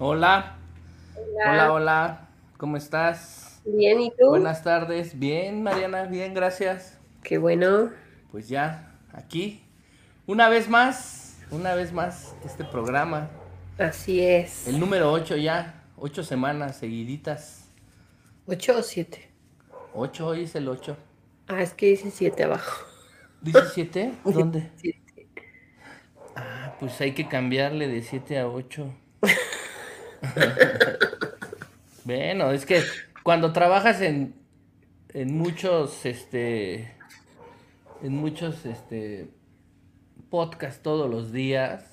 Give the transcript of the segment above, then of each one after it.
Hola. Hola, hola. ¿Cómo estás? Bien, ¿y tú? Buenas tardes. Bien, Mariana, bien, gracias. Qué bueno. Pues ya, aquí. Una vez más, una vez más, este programa. Así es. El número 8 ya, ocho semanas seguiditas. ¿Ocho o siete? Ocho, hoy es el 8. Ah, es que dice siete abajo. ¿Dice 7? ¿Dónde? Siete. Ah, pues hay que cambiarle de 7 a 8. bueno, es que cuando trabajas en, en muchos, este, en muchos, este, podcasts todos los días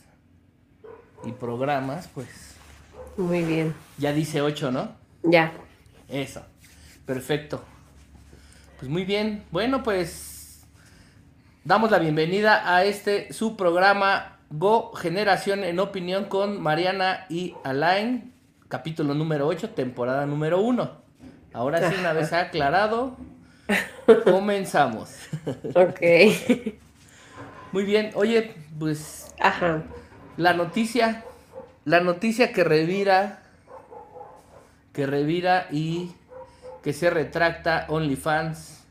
y programas, pues Muy bien. ya dice 8, ¿no? Ya. Eso. Perfecto. Pues muy bien. Bueno, pues damos la bienvenida a este su programa Go Generación en Opinión con Mariana y Alain, capítulo número 8, temporada número 1. Ahora sí, una vez aclarado, comenzamos. Ok. Muy bien. Oye, pues Ajá. la noticia, la noticia que revira, que revira y que se retracta OnlyFans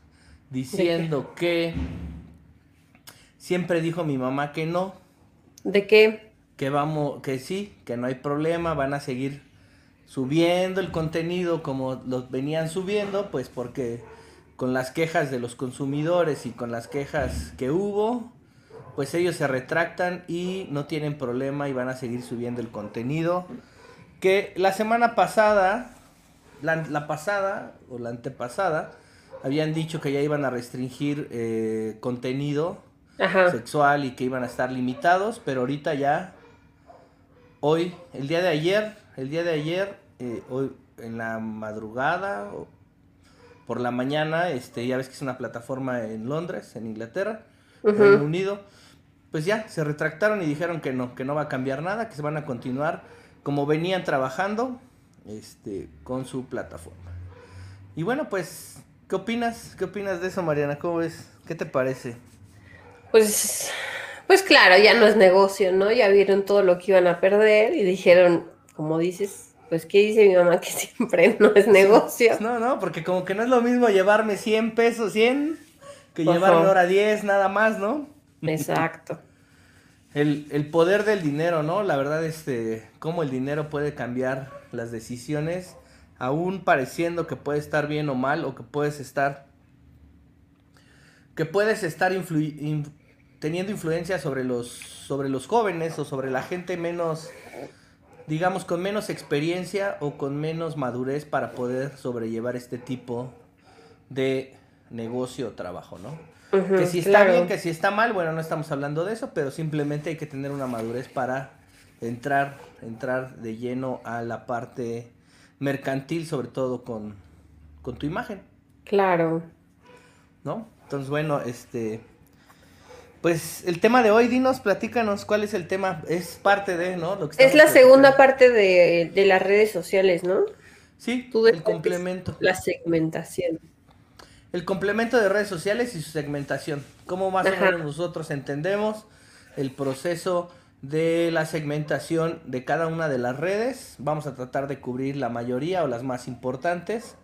diciendo que siempre dijo mi mamá que no, ¿De qué? que vamos, que sí, que no hay problema, van a seguir subiendo el contenido como lo venían subiendo, pues porque con las quejas de los consumidores y con las quejas que hubo, pues ellos se retractan y no tienen problema y van a seguir subiendo el contenido. Que la semana pasada, la, la pasada o la antepasada, habían dicho que ya iban a restringir eh, contenido Ajá. sexual y que iban a estar limitados, pero ahorita ya, hoy, el día de ayer, el día de ayer, eh, hoy en la madrugada, o por la mañana, este, ya ves que es una plataforma en Londres, en Inglaterra, Ujú. Reino Unido, pues ya se retractaron y dijeron que no, que no va a cambiar nada, que se van a continuar como venían trabajando, este, con su plataforma. Y bueno, pues, ¿qué opinas? ¿Qué opinas de eso, Mariana? ¿Cómo ves? ¿Qué te parece? Pues, pues claro, ya no es negocio, ¿no? Ya vieron todo lo que iban a perder y dijeron, como dices, pues ¿qué dice mi mamá? Que siempre no es negocio. No, no, porque como que no es lo mismo llevarme 100 pesos, 100, que Ajá. llevarme ahora 10 nada más, ¿no? Exacto. El, el poder del dinero, ¿no? La verdad, este, cómo el dinero puede cambiar las decisiones, aún pareciendo que puede estar bien o mal, o que puedes estar, que puedes estar influ- in- teniendo influencia sobre los, sobre los jóvenes o sobre la gente menos, digamos, con menos experiencia o con menos madurez para poder sobrellevar este tipo de negocio o trabajo, ¿no? Que si está claro. bien, que si está mal, bueno, no estamos hablando de eso, pero simplemente hay que tener una madurez para entrar, entrar de lleno a la parte mercantil, sobre todo con, con tu imagen, Claro. ¿no? Entonces, bueno, este, pues el tema de hoy, dinos, platícanos cuál es el tema, es parte de, ¿no? Lo que Es la segunda parte de, de las redes sociales, ¿no? Sí, Tú el complemento. La segmentación. El complemento de redes sociales y su segmentación. Cómo más o menos nosotros entendemos el proceso de la segmentación de cada una de las redes. Vamos a tratar de cubrir la mayoría o las más importantes.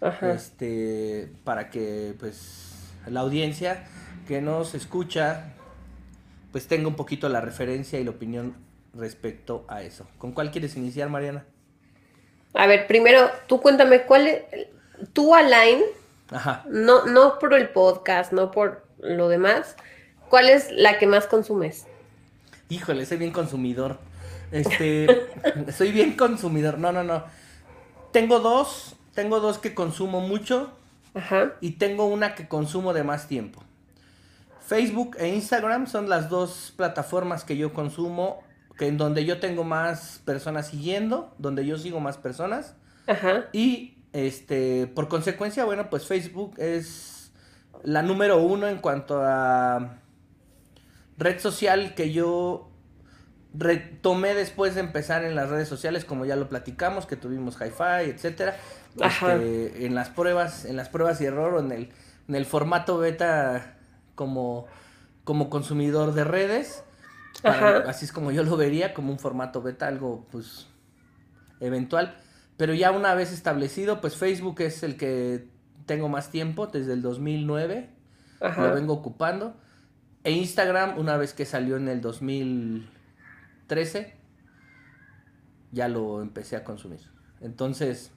Ajá. Este, para que pues la audiencia que nos escucha pues tenga un poquito la referencia y la opinión respecto a eso. ¿Con cuál quieres iniciar, Mariana? A ver, primero, tú cuéntame, ¿cuál es, tú, Alain, Ajá. no, no por el podcast, no por lo demás, ¿cuál es la que más consumes? Híjole, soy bien consumidor. Este, soy bien consumidor. No, no, no. Tengo dos, tengo dos que consumo mucho Ajá. y tengo una que consumo de más tiempo. Facebook e Instagram son las dos plataformas que yo consumo, que en donde yo tengo más personas siguiendo, donde yo sigo más personas Ajá. y este, por consecuencia, bueno, pues Facebook es la número uno en cuanto a red social que yo retomé después de empezar en las redes sociales, como ya lo platicamos, que tuvimos hi-fi, etcétera. Ajá. Este, en las pruebas, en las pruebas y error, o en el, en el formato beta como, como consumidor de redes. Para- así es como yo lo vería, como un formato beta, algo pues eventual. Pero ya una vez establecido, pues Facebook es el que tengo más tiempo, desde el 2009. Lo vengo ocupando. E Instagram, una vez que salió en el 2013, ya lo empecé a consumir. Entonces,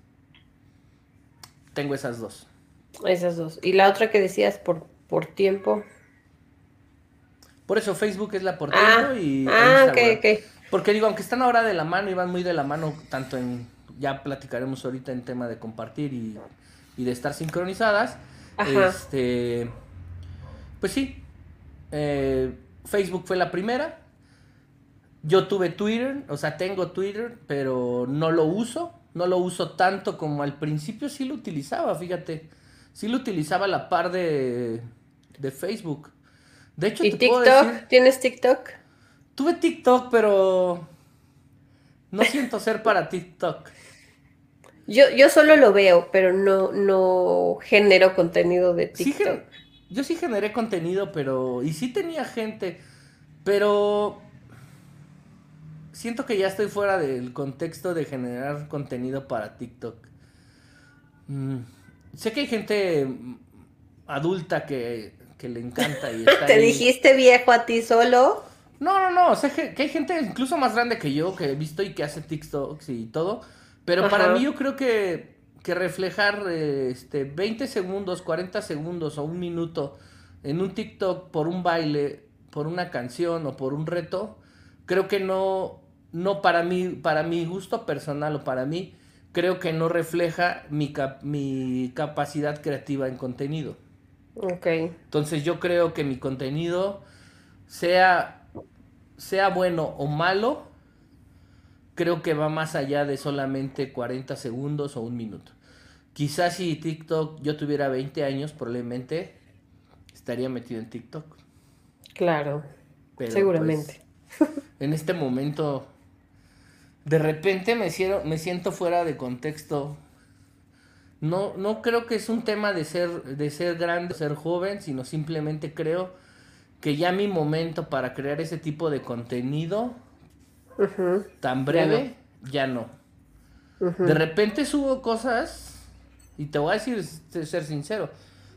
tengo esas dos. Esas dos. ¿Y la otra que decías por, por tiempo? Por eso Facebook es la por tiempo ah, y ah, ok, ok. Porque digo, aunque están ahora de la mano y van muy de la mano, tanto en, ya platicaremos ahorita en tema de compartir y, de estar sincronizadas, este, pues sí, eh, Facebook fue la primera, yo tuve Twitter, o sea, tengo Twitter, pero no lo uso, no lo uso tanto como al principio sí lo utilizaba, fíjate, sí lo utilizaba a la par de, de Facebook. De hecho, ¿Y TikTok? ¿Tienes TikTok? Tuve TikTok, pero no siento ser para TikTok. Yo, yo solo lo veo, pero no, no genero contenido de TikTok. yo sí generé contenido, pero. Y sí tenía gente. Pero. Siento que ya estoy fuera del contexto de generar contenido para TikTok. Mm, sé que hay gente adulta que, le encanta y está ¿Te dijiste viejo a ti solo? No, no, no, sé que, hay gente incluso más grande que yo que he visto y que hace TikToks y todo, pero para mí yo creo que, que reflejar este 20 segundos, 40 segundos o un minuto en un TikTok por un baile, por una canción o por un reto, creo que no, no para mí, para mi gusto personal o para mí, creo que no refleja mi, mi capacidad creativa en contenido. Ok. Entonces yo creo que mi contenido sea sea bueno o malo, creo que va más allá de solamente 40 segundos o un minuto. Quizás si TikTok yo tuviera 20 años, probablemente estaría metido en TikTok. Claro, seguramente. Pues, en este momento, de repente me, me siento fuera de contexto. No, no creo que es un tema de ser, de ser grande, ser joven, sino simplemente creo que ya mi momento para crear ese tipo de contenido tan breve, ya no. De repente subo cosas, y te voy a decir, ser sincero,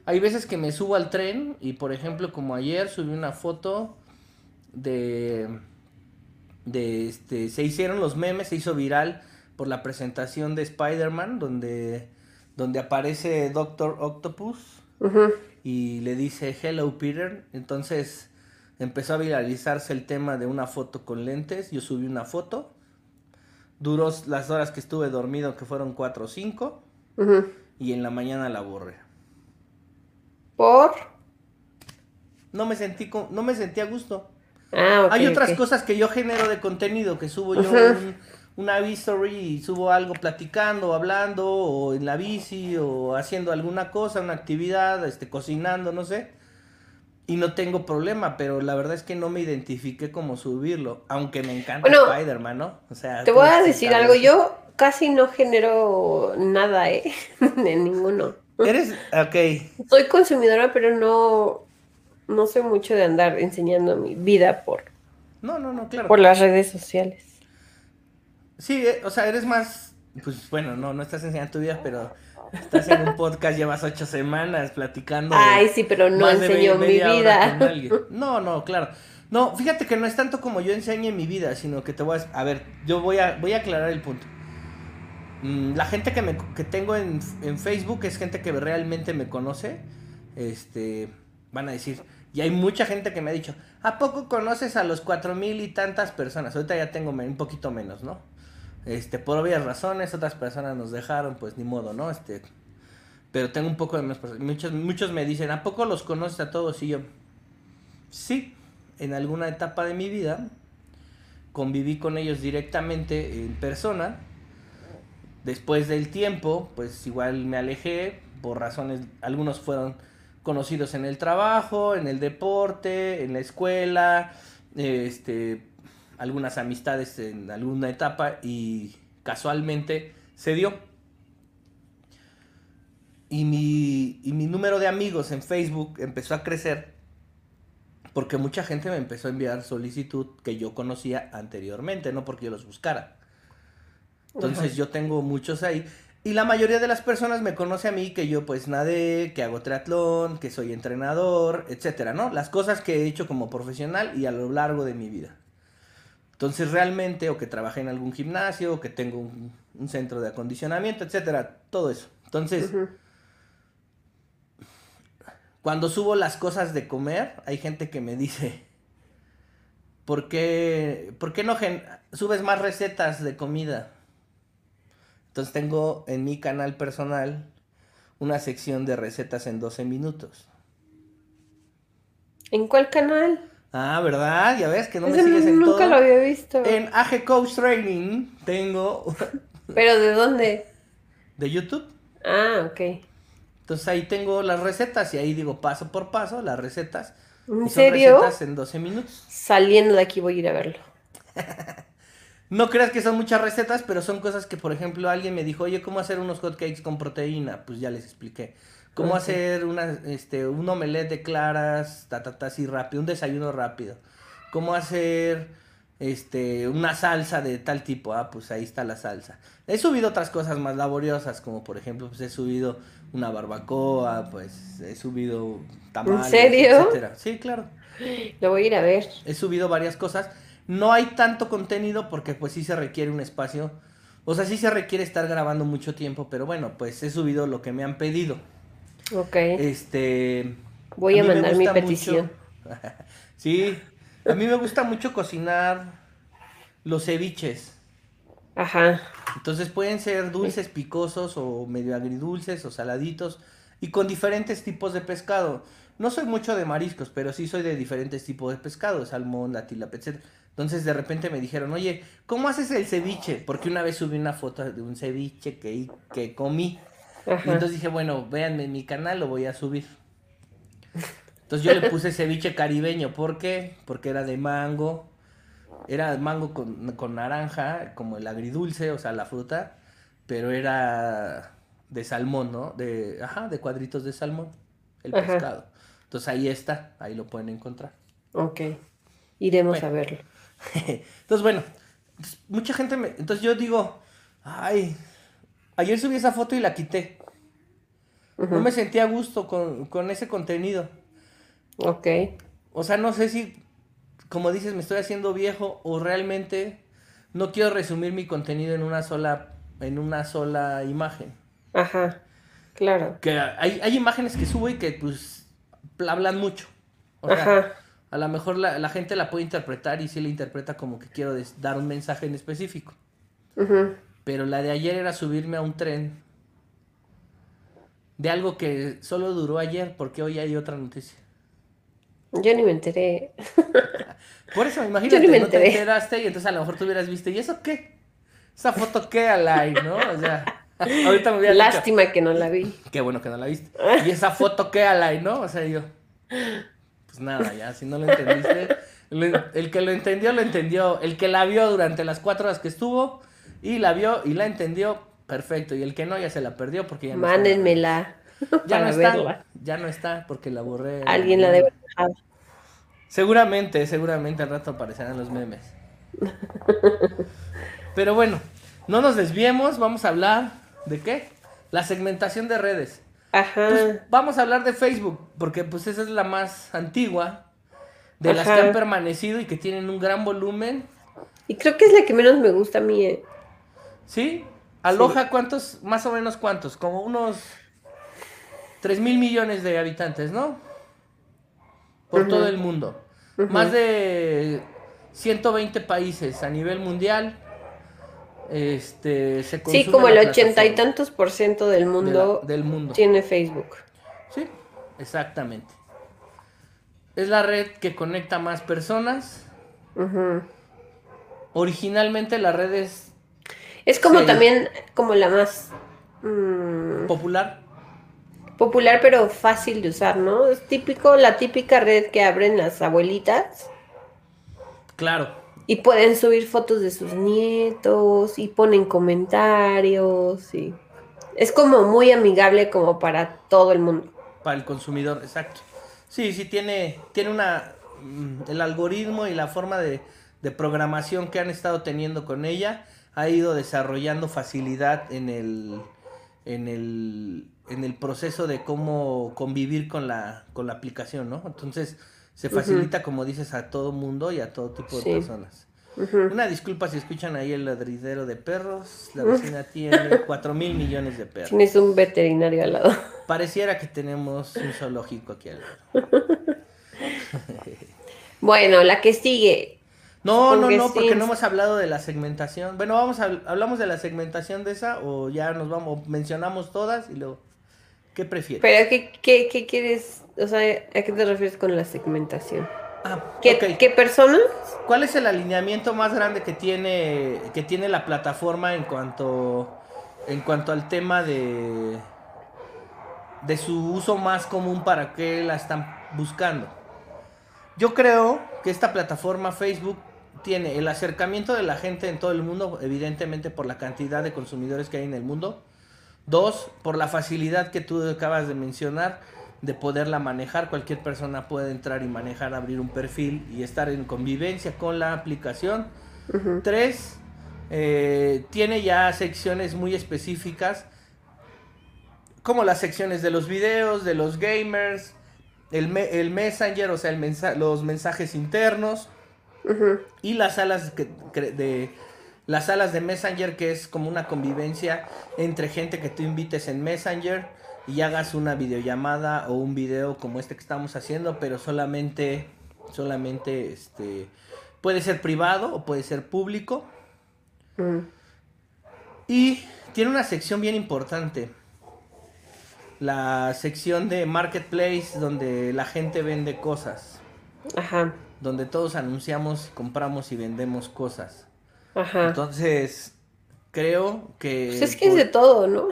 hay veces que me subo al tren y por ejemplo como ayer subí una foto de, de este, se hicieron los memes, se hizo viral por la presentación de Spider-Man donde, donde aparece Doctor Octopus y le dice Hello Peter. Entonces empezó a viralizarse el tema de una foto con lentes. Yo subí una foto. Duró las horas que estuve dormido, que fueron cuatro o cinco. Y en la mañana la borré. ¿Por? No me sentí, no me sentí a gusto. Ah, Hay otras cosas que yo genero de contenido, que subo yo una story y subo algo platicando, hablando, o en la bici, o haciendo alguna cosa, una actividad, este, cocinando, no sé. Y no tengo problema, pero la verdad es que no me identifiqué como subirlo, aunque me encanta Spider-Man, ¿no? O sea, te voy a decir algo, yo casi no genero nada, ¿eh? de ninguno. Eres, ok. Soy consumidora, pero no, no sé mucho de andar enseñando mi vida por... No, no, no, claro. Por las redes sociales. Sí, eh, o sea, eres más, pues bueno, no, no estás enseñando tu vida, pero estás en un podcast, llevas ocho semanas platicando. Ay, sí, pero no enseño mi vida. No, no, claro. No, fíjate que no es tanto como yo enseñe mi vida, sino que te voy a... A ver, yo voy a, voy a aclarar el punto. Mm, la gente que, me, que tengo en, en Facebook es gente que realmente me conoce. Este, van a decir, y hay mucha gente que me ha dicho, ¿a poco conoces a los cuatro mil y tantas personas? Ahorita ya tengo un poquito menos, ¿no? Este, por obvias razones, otras personas nos dejaron, pues ni modo, ¿no? Este, pero tengo un poco de más Muchos, muchos me dicen, ¿a poco los conoces a todos? Y yo, sí, en alguna etapa de mi vida conviví con ellos directamente en persona. Después del tiempo, pues igual me alejé por razones, algunos fueron conocidos en el trabajo, en el deporte, en la escuela, este, algunas amistades en alguna etapa y casualmente se dio. Y mi, y mi número de amigos en Facebook empezó a crecer porque mucha gente me empezó a enviar solicitud que yo conocía anteriormente, no porque yo los buscara. Entonces yo tengo muchos ahí. Y la mayoría de las personas me conoce a mí que yo pues nadé, que hago triatlón, que soy entrenador, etcétera, ¿no? Las cosas que he hecho como profesional y a lo largo de mi vida. Entonces realmente, o que trabajé en algún gimnasio, o que tengo un, un centro de acondicionamiento, etcétera, todo eso. Entonces, cuando subo las cosas de comer, hay gente que me dice, ¿por qué, ¿por qué no subes más recetas de comida? Entonces tengo en mi canal personal una sección de recetas en 12 minutos. ¿En cuál canal? Ah, ¿verdad? Ya ves que no me sigues en todo. Nunca lo había visto. En AG Coach Training tengo. ¿Pero de dónde? De YouTube. Ah, ok. Entonces ahí tengo las recetas y ahí digo paso por paso las recetas. ¿En serio? recetas en 12 minutos. Saliendo de aquí voy a ir a verlo. no creas que son muchas recetas, pero son cosas que, por ejemplo, alguien me dijo, oye, ¿cómo hacer unos hotcakes con proteína? Pues ya les expliqué. ¿Cómo hacer una, este, un omelette de claras, ta, ta, ta, así rápido, un desayuno rápido? ¿Cómo hacer este, una salsa de tal tipo? Ah, pues ahí está la salsa. He subido otras cosas más laboriosas, como por ejemplo, pues he subido una barbacoa, pues he subido tamales, ¿En serio? etcétera. Sí, claro. Lo voy a ir a ver. He subido varias cosas. No hay tanto contenido porque pues sí se requiere un espacio. O sea, sí se requiere estar grabando mucho tiempo, pero bueno, pues he subido lo que me han pedido. Ok. Este. Voy a, mandar mi petición. sí, a mí me gusta mucho cocinar los ceviches. Ajá. Entonces pueden ser dulces, picosos o medio agridulces o saladitos y con diferentes tipos de pescado. No soy mucho de mariscos, pero sí soy de diferentes tipos de pescado, salmón, la tilapia, etc. Entonces de repente me dijeron, oye, ¿cómo haces el ceviche? Porque una vez subí una foto de un ceviche que, que comí. Y entonces dije, bueno, véanme en mi canal, lo voy a subir. Entonces yo le puse ceviche caribeño. ¿Por qué? Porque era de mango, era mango con, naranja, como el agridulce, o sea, la fruta, pero era de salmón, ¿no? De, ajá, de cuadritos de salmón, el pescado. Entonces ahí está, ahí lo pueden encontrar. Ok, iremos a verlo. Entonces, bueno, mucha gente me... Entonces yo digo, ay, ayer subí esa foto y la quité. No me sentía a gusto con, con ese contenido. Ok. O sea, no sé si como dices, me estoy haciendo viejo o realmente no quiero resumir mi contenido en una sola, en una sola imagen. Ajá, claro. Que hay, hay imágenes que subo y que pues hablan mucho. O Ajá. a lo mejor la, gente la puede interpretar y sí la interpreta como que quiero dar un mensaje en específico. Pero la de ayer era subirme a un tren de algo que solo duró ayer porque hoy hay otra noticia. Yo ni me enteré. Por eso, imagínate, no te enteraste y entonces a lo mejor tú hubieras visto, ¿y eso qué? ¿Esa foto qué, Alay, no? O sea, ahorita me hubiera Lástima que no la vi. Qué bueno que no la viste. ¿Y esa foto qué, Alay, no? O sea, yo, pues nada, ya, si no lo entendiste, el que lo entendió, lo entendió. El que la vio durante las cuatro horas que estuvo y la vio y la entendió, perfecto. Y el que no, ya se la perdió porque ya no Mándenmela. Ya no está, ya no está porque la borré. Alguien la debe Seguramente, seguramente al rato aparecerán los memes. Pero bueno, no nos desviemos, vamos a hablar de qué? La segmentación de redes. Ajá. Pues, vamos a hablar de Facebook, porque pues esa es la más antigua de las que han permanecido y que tienen un gran volumen. Y creo que es la que menos me gusta a mí. Eh. ¿Sí? Aloja, ¿cuántos? Más o menos cuántos? Como unos 3 mil millones de habitantes, ¿no? por todo el mundo. Más de 120 países a nivel mundial. Este, se sí, como el ochenta y tantos por ciento del mundo, del mundo tiene Facebook. Sí, exactamente. Es la red que conecta más personas. Originalmente la red es... Es como también como la más... Mm, popular popular pero fácil de usar, ¿no? Es típico, la típica red que abren las abuelitas. Claro. Y pueden subir fotos de sus nietos y ponen comentarios y es como muy amigable como para todo el mundo. Para el consumidor, exacto. Sí, sí tiene tiene una mm, el algoritmo y la forma de, de programación que han estado teniendo con ella ha ido desarrollando facilidad en el, en el, en el proceso de cómo convivir con la, con la aplicación, ¿no? Entonces se facilita, como dices, a todo mundo y a todo tipo de personas. Una disculpa si escuchan ahí el ladridero de perros. La vecina tiene 4 mil millones de perros. Tienes un veterinario al lado. Pareciera que tenemos un zoológico aquí al lado. bueno, la que sigue. No, no, no, porque no hemos hablado de la segmentación. Bueno, vamos a, hablamos de la segmentación de esa o ya nos vamos, mencionamos todas y luego, ¿qué prefieres? Pero, ¿qué, qué, qué quieres? O sea, ¿a qué te refieres con la segmentación? Ah, ¿Qué, ¿Qué, personas? ¿Cuál es el alineamiento más grande que tiene, que tiene la plataforma en cuanto, en cuanto al tema de, de su uso más común para qué la están buscando? Yo creo que esta plataforma Facebook tiene el acercamiento de la gente en todo el mundo, evidentemente por la cantidad de consumidores que hay en el mundo. Dos, por la facilidad que tú acabas de mencionar de poderla manejar. Cualquier persona puede entrar y manejar, abrir un perfil y estar en convivencia con la aplicación. Tres, eh, tiene ya secciones muy específicas, como las secciones de los videos, de los gamers, el, el Messenger, o sea, el los mensajes internos. Y las salas de las salas de Messenger, que es como una convivencia entre gente que tú invites en Messenger y hagas una videollamada o un video como este que estamos haciendo, pero solamente, solamente, este, puede ser privado o puede ser público. Mm. Y tiene una sección bien importante. La sección de Marketplace donde la gente vende cosas. Ajá. Donde todos anunciamos, compramos y vendemos cosas. Ajá. Entonces, creo que... Pues es que es de todo, ¿no?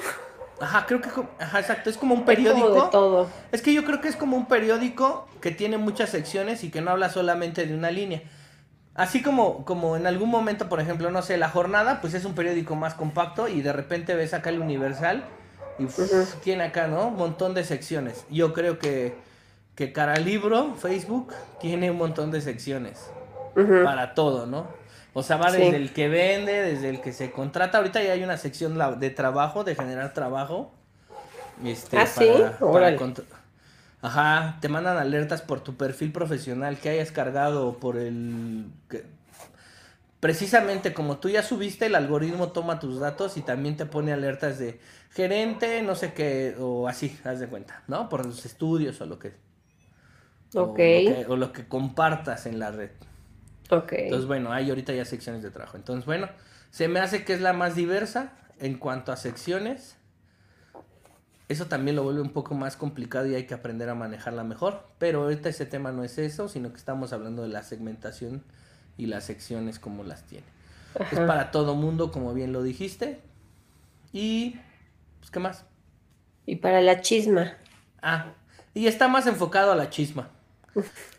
Ajá, creo que, ajá, exacto, es como un periódico. Es, todo. es que yo creo que es como un periódico que tiene muchas secciones y que no habla solamente de una línea. Así como, como en algún momento, por ejemplo, no sé, La Jornada, pues es un periódico más compacto y de repente ves acá el Universal y tiene acá, ¿no? Un montón de secciones. Yo creo que, que Cara Libro, Facebook, tiene un montón de secciones para todo, ¿no? O sea, va desde el que vende, desde el que se contrata. Ahorita ya hay una sección de trabajo, de generar trabajo. Este, ah, sí, Ajá, te mandan alertas por tu perfil profesional que hayas cargado por el... Precisamente como tú ya subiste, el algoritmo toma tus datos y también te pone alertas de gerente, no sé qué, o así, haz de cuenta, ¿no? Por los estudios o lo que... Ok. o lo que compartas en la red. Entonces, bueno, hay ahorita ya secciones de trabajo. Entonces, bueno, se me hace que es la más diversa en cuanto a secciones. Eso también lo vuelve un poco más complicado y hay que aprender a manejarla mejor. Pero ahorita ese tema no es eso, sino que estamos hablando de la segmentación y las secciones como las tiene. Es para todo mundo, como bien lo dijiste. Y, pues, ¿qué más? Y para la chisma. Ah, y está más enfocado a la chisma.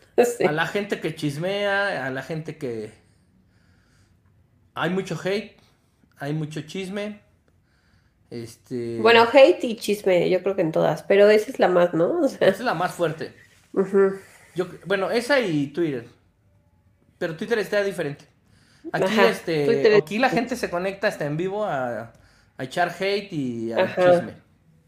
A la gente que chismea, a la gente que... Hay mucho hate, hay mucho chisme. Este... Bueno, hate y chisme, yo creo que en todas, pero esa es la más, ¿no? Esa es la más fuerte. yo, bueno, esa y Twitter. Pero Twitter está diferente. Aquí, este, aquí la gente se conecta hasta en vivo a, echar hate y a chisme.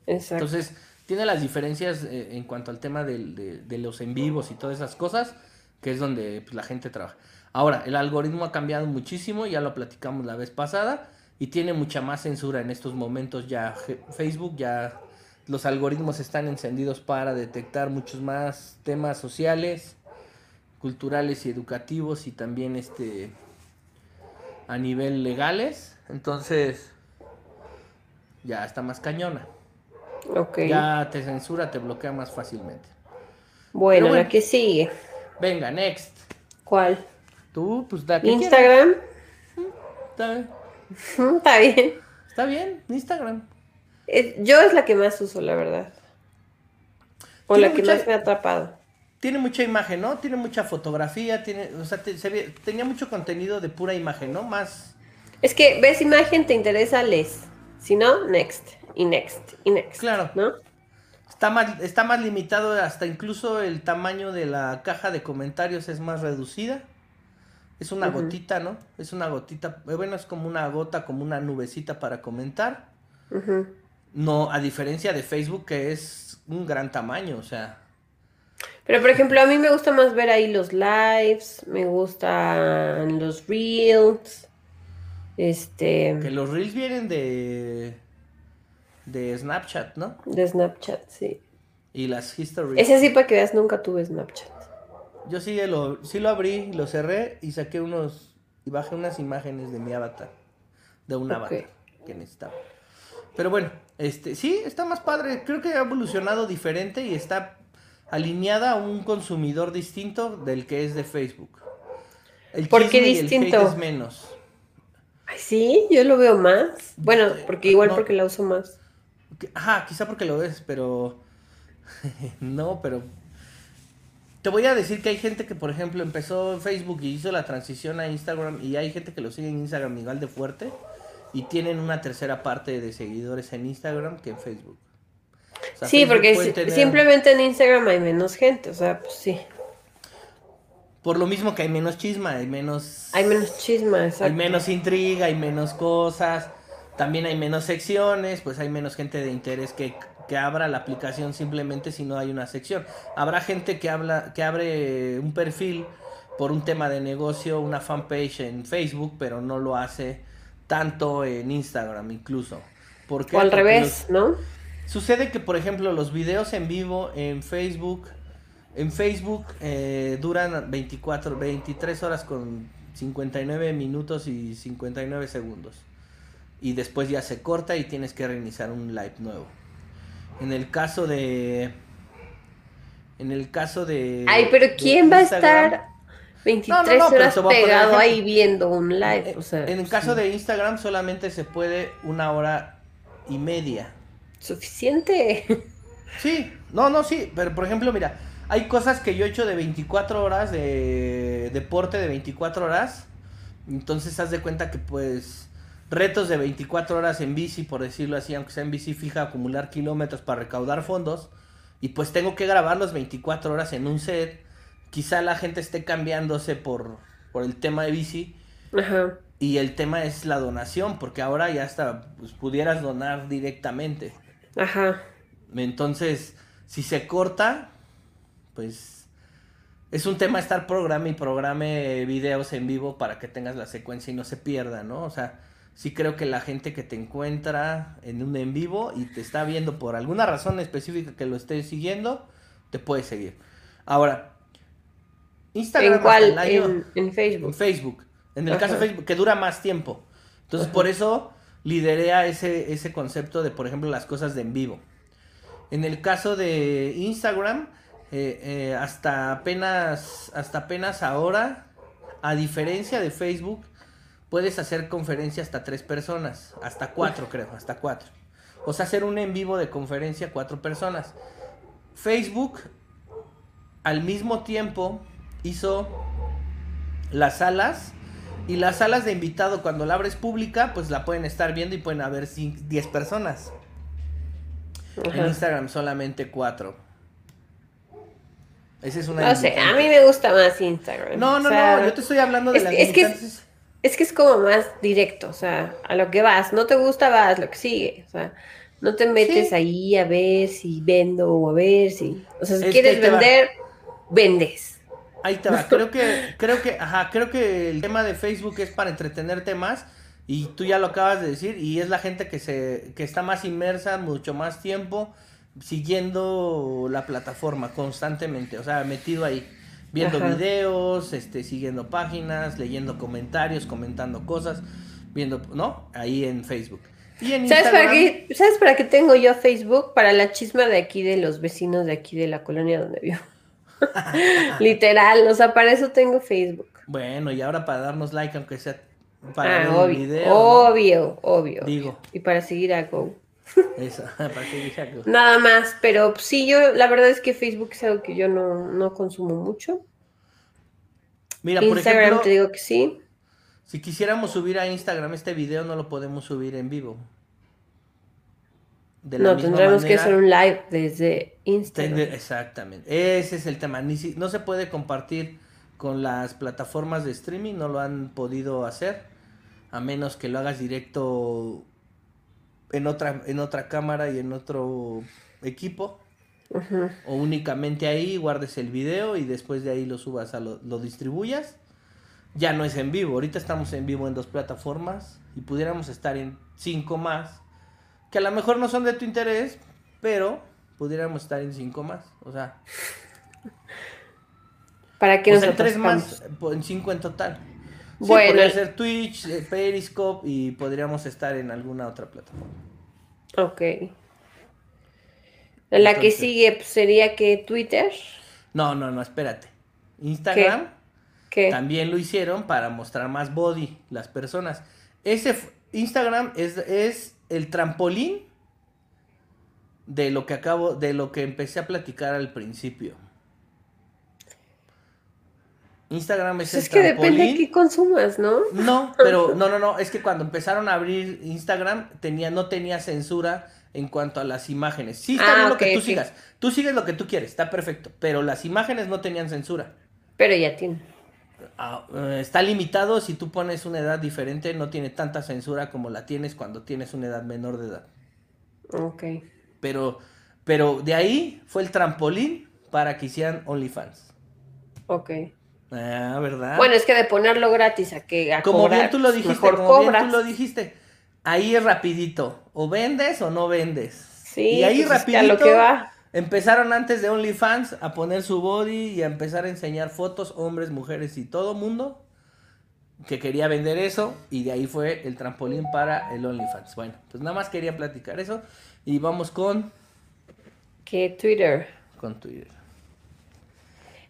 Exacto. Entonces, tiene las diferencias eh, en cuanto al tema de, los en vivos y todas esas cosas, que es donde pues, la gente trabaja. Ahora, el algoritmo ha cambiado muchísimo, ya lo platicamos la vez pasada, y tiene mucha más censura en estos momentos ya. Facebook ya los algoritmos están encendidos para detectar muchos más temas sociales, culturales y educativos y también este a nivel legales. Entonces, ya está más cañona. Ya te censura, te bloquea más fácilmente. Bueno, la que sigue. Venga, next. ¿Cuál? Tú, pues da Instagram. Está bien. Está bien. Está bien, Instagram. yo es la que más uso, la verdad. O la que más me ha atrapado. Tiene mucha imagen, ¿no? Tiene mucha fotografía, tiene, o sea, tenía mucho contenido de pura imagen, ¿no? Más. Es que ves imagen, te interesa, les. Si no, next y next y next. Claro. ¿No? Está más, está más limitado, hasta incluso el tamaño de la caja de comentarios es más reducida. Es una gotita, ¿no? Es una gotita, eh, bueno, es como una gota, como una nubecita para comentar. No, a diferencia de Facebook, que es un gran tamaño, o sea. Pero, por ejemplo, a mí me gusta más ver ahí los lives, me gustan los reels. Este. Que los reels vienen de. De Snapchat, ¿no? De Snapchat, sí. Y las histories. Ese sí, para que veas, nunca tuve Snapchat. Yo sí lo, sí lo abrí, lo cerré y saqué unos. y bajé unas imágenes de mi avatar. De un avatar que necesitaba. Pero bueno, este, sí, está más padre. Creo que ha evolucionado diferente y está alineada a un consumidor distinto del que es de Facebook. El ¿Por qué distinto? es menos. Ay, sí, yo lo veo más. Bueno, porque igual porque la uso más. Ajá, quizá porque lo ves, pero. no, pero te voy a decir que hay gente que, por ejemplo, empezó en Facebook y hizo la transición a Instagram y hay gente que lo sigue en Instagram igual de fuerte y tienen una tercera parte de seguidores en Instagram que en Facebook. sí, porque simplemente en Instagram hay menos gente, o sea, pues sí. Por lo mismo que hay menos chisma, hay menos... Hay menos chisma, exacto. Hay menos intriga, hay menos cosas, también hay menos secciones, pues hay menos gente de interés que que abra la aplicación simplemente si no hay una sección. Habrá gente que habla, que abre un perfil por un tema de negocio, una fanpage en Facebook, pero no lo hace tanto en Instagram incluso. Porque o al revés, ¿no? Sucede que, por ejemplo, los videos en vivo en Facebook, en Facebook eh, duran 24, 23 horas con 59 minutos y 59 segundos. Y después ya se corta y tienes que reiniciar un live nuevo. En el caso de. En el caso de. Ay, pero ¿quién va a estar 23 horas pegado ahí viendo un live? en el caso de Instagram solamente se puede una hora y media. Suficiente. Sí, no, no, sí, pero por ejemplo, mira, hay cosas que yo he hecho de 24 horas, de deporte de 24 horas. Entonces, haz de cuenta que pues retos de 24 horas en bici, por decirlo así, aunque sea en bici fija, acumular kilómetros para recaudar fondos. Y pues tengo que grabar los 24 horas en un set. Quizá la gente esté cambiándose por, por el tema de bici. Ajá. Y el tema es la donación, porque ahora ya hasta pues, pudieras donar directamente. Ajá. Entonces, si se corta, pues es un tema estar programa y programe videos en vivo para que tengas la secuencia y no se pierda, ¿no? O sea, sí creo que la gente que te encuentra en un en vivo y te está viendo por alguna razón específica que lo estés siguiendo, te puede seguir. Ahora, Instagram. ¿En cuál? en, Facebook. En Facebook. En el caso de Facebook, que dura más tiempo. Entonces, por eso lideré a ese, ese concepto de, por ejemplo, las cosas de en vivo. En el caso de Instagram, eh, eh, hasta apenas, hasta apenas ahora, a diferencia de Facebook, puedes hacer conferencia hasta tres personas, hasta cuatro creo, hasta cuatro. O sea, hacer un en vivo de conferencia cuatro personas. Facebook al mismo tiempo hizo las salas y las salas de invitado cuando la abres pública pues la pueden estar viendo y pueden haber 10 personas. En Instagram solamente cuatro. Esa es una... No sé, a mí me gusta más Instagram. No, no, no, yo te estoy hablando de las es es que es como más directo, o sea, a lo que vas. No te gusta, vas, lo que sigue. O sea, no te metes ahí a ver si vendo o a ver si. O sea, si quieres vender, vendes. Ahí te va. Creo que, creo que, ajá, creo que el tema de Facebook es para entretenerte más. Y tú ya lo acabas de decir, y es la gente que se, que está más inmersa mucho más tiempo siguiendo la plataforma constantemente, o sea, metido ahí viendo videos, este, siguiendo páginas, leyendo comentarios, comentando cosas, viendo, ¿no? Ahí en Facebook. Y en ¿Sabes, para qué, ¿Sabes para qué tengo yo Facebook? Para la chisma de aquí de los vecinos de aquí de la colonia donde vivo. Literal, o sea, para eso tengo Facebook. Bueno, y ahora para darnos like, aunque sea para ah, ver obvio, video. Obvio, obvio. Digo. Y para seguir a Go. Eso. Nada más, pero sí, yo, la verdad es que Facebook es algo que yo no, no consumo mucho. Mira, por ejemplo, te digo que sí. Si quisiéramos subir a Instagram este video, no lo podemos subir en vivo. no, tendremos que hacer un live desde Instagram. Exactamente. Ese es el tema. Ni no se puede compartir con las plataformas de streaming no lo han podido hacer, a menos que lo hagas directo en otra, en otra cámara y en otro equipo. O únicamente ahí guardes el video y después de ahí lo subas a lo, lo distribuyas. Ya no es en vivo, ahorita estamos en vivo en dos plataformas y pudiéramos estar en cinco más, que a lo mejor no son de tu interés, pero pudiéramos estar en cinco más, o sea. ¿Para o sea, en tres más, en cinco en total. Sí, bueno. podría ser Twitch, eh, Periscope y podríamos estar en alguna otra plataforma. Ok. La que sigue pues, sería que Twitter. No, no, no, espérate. Instagram ¿Qué? también lo hicieron para mostrar más body las personas. Ese Instagram es, es el trampolín de lo que acabo, de lo que empecé a platicar al principio. Instagram es, pues es que depende de qué consumas, ¿no? No, pero no, no, no, es que cuando empezaron a abrir Instagram tenía, no tenía censura en cuanto a las imágenes. Sí, está ah, bien lo que tú sigas. Tú sigues lo que tú quieres, está perfecto. Pero las imágenes no tenían censura. Pero ya tiene. Ah, eh, está limitado si tú pones una edad diferente, no tiene tanta censura como la tienes cuando tienes una edad menor de edad. Ok. Pero, pero de ahí fue el trampolín para que hicieran OnlyFans. Ok. Ah, ¿verdad? Bueno, es que de ponerlo gratis a que a como bien tú lo dijiste, como bien tú lo dijiste, ahí es rapidito, o vendes o no vendes. Sí, y ahí pues rapidito lo que va. empezaron antes de OnlyFans a poner su body y a empezar a enseñar fotos, hombres, mujeres y todo mundo que quería vender eso y de ahí fue el trampolín para el OnlyFans. Bueno, pues nada más quería platicar eso y vamos con que Twitter. Con Twitter.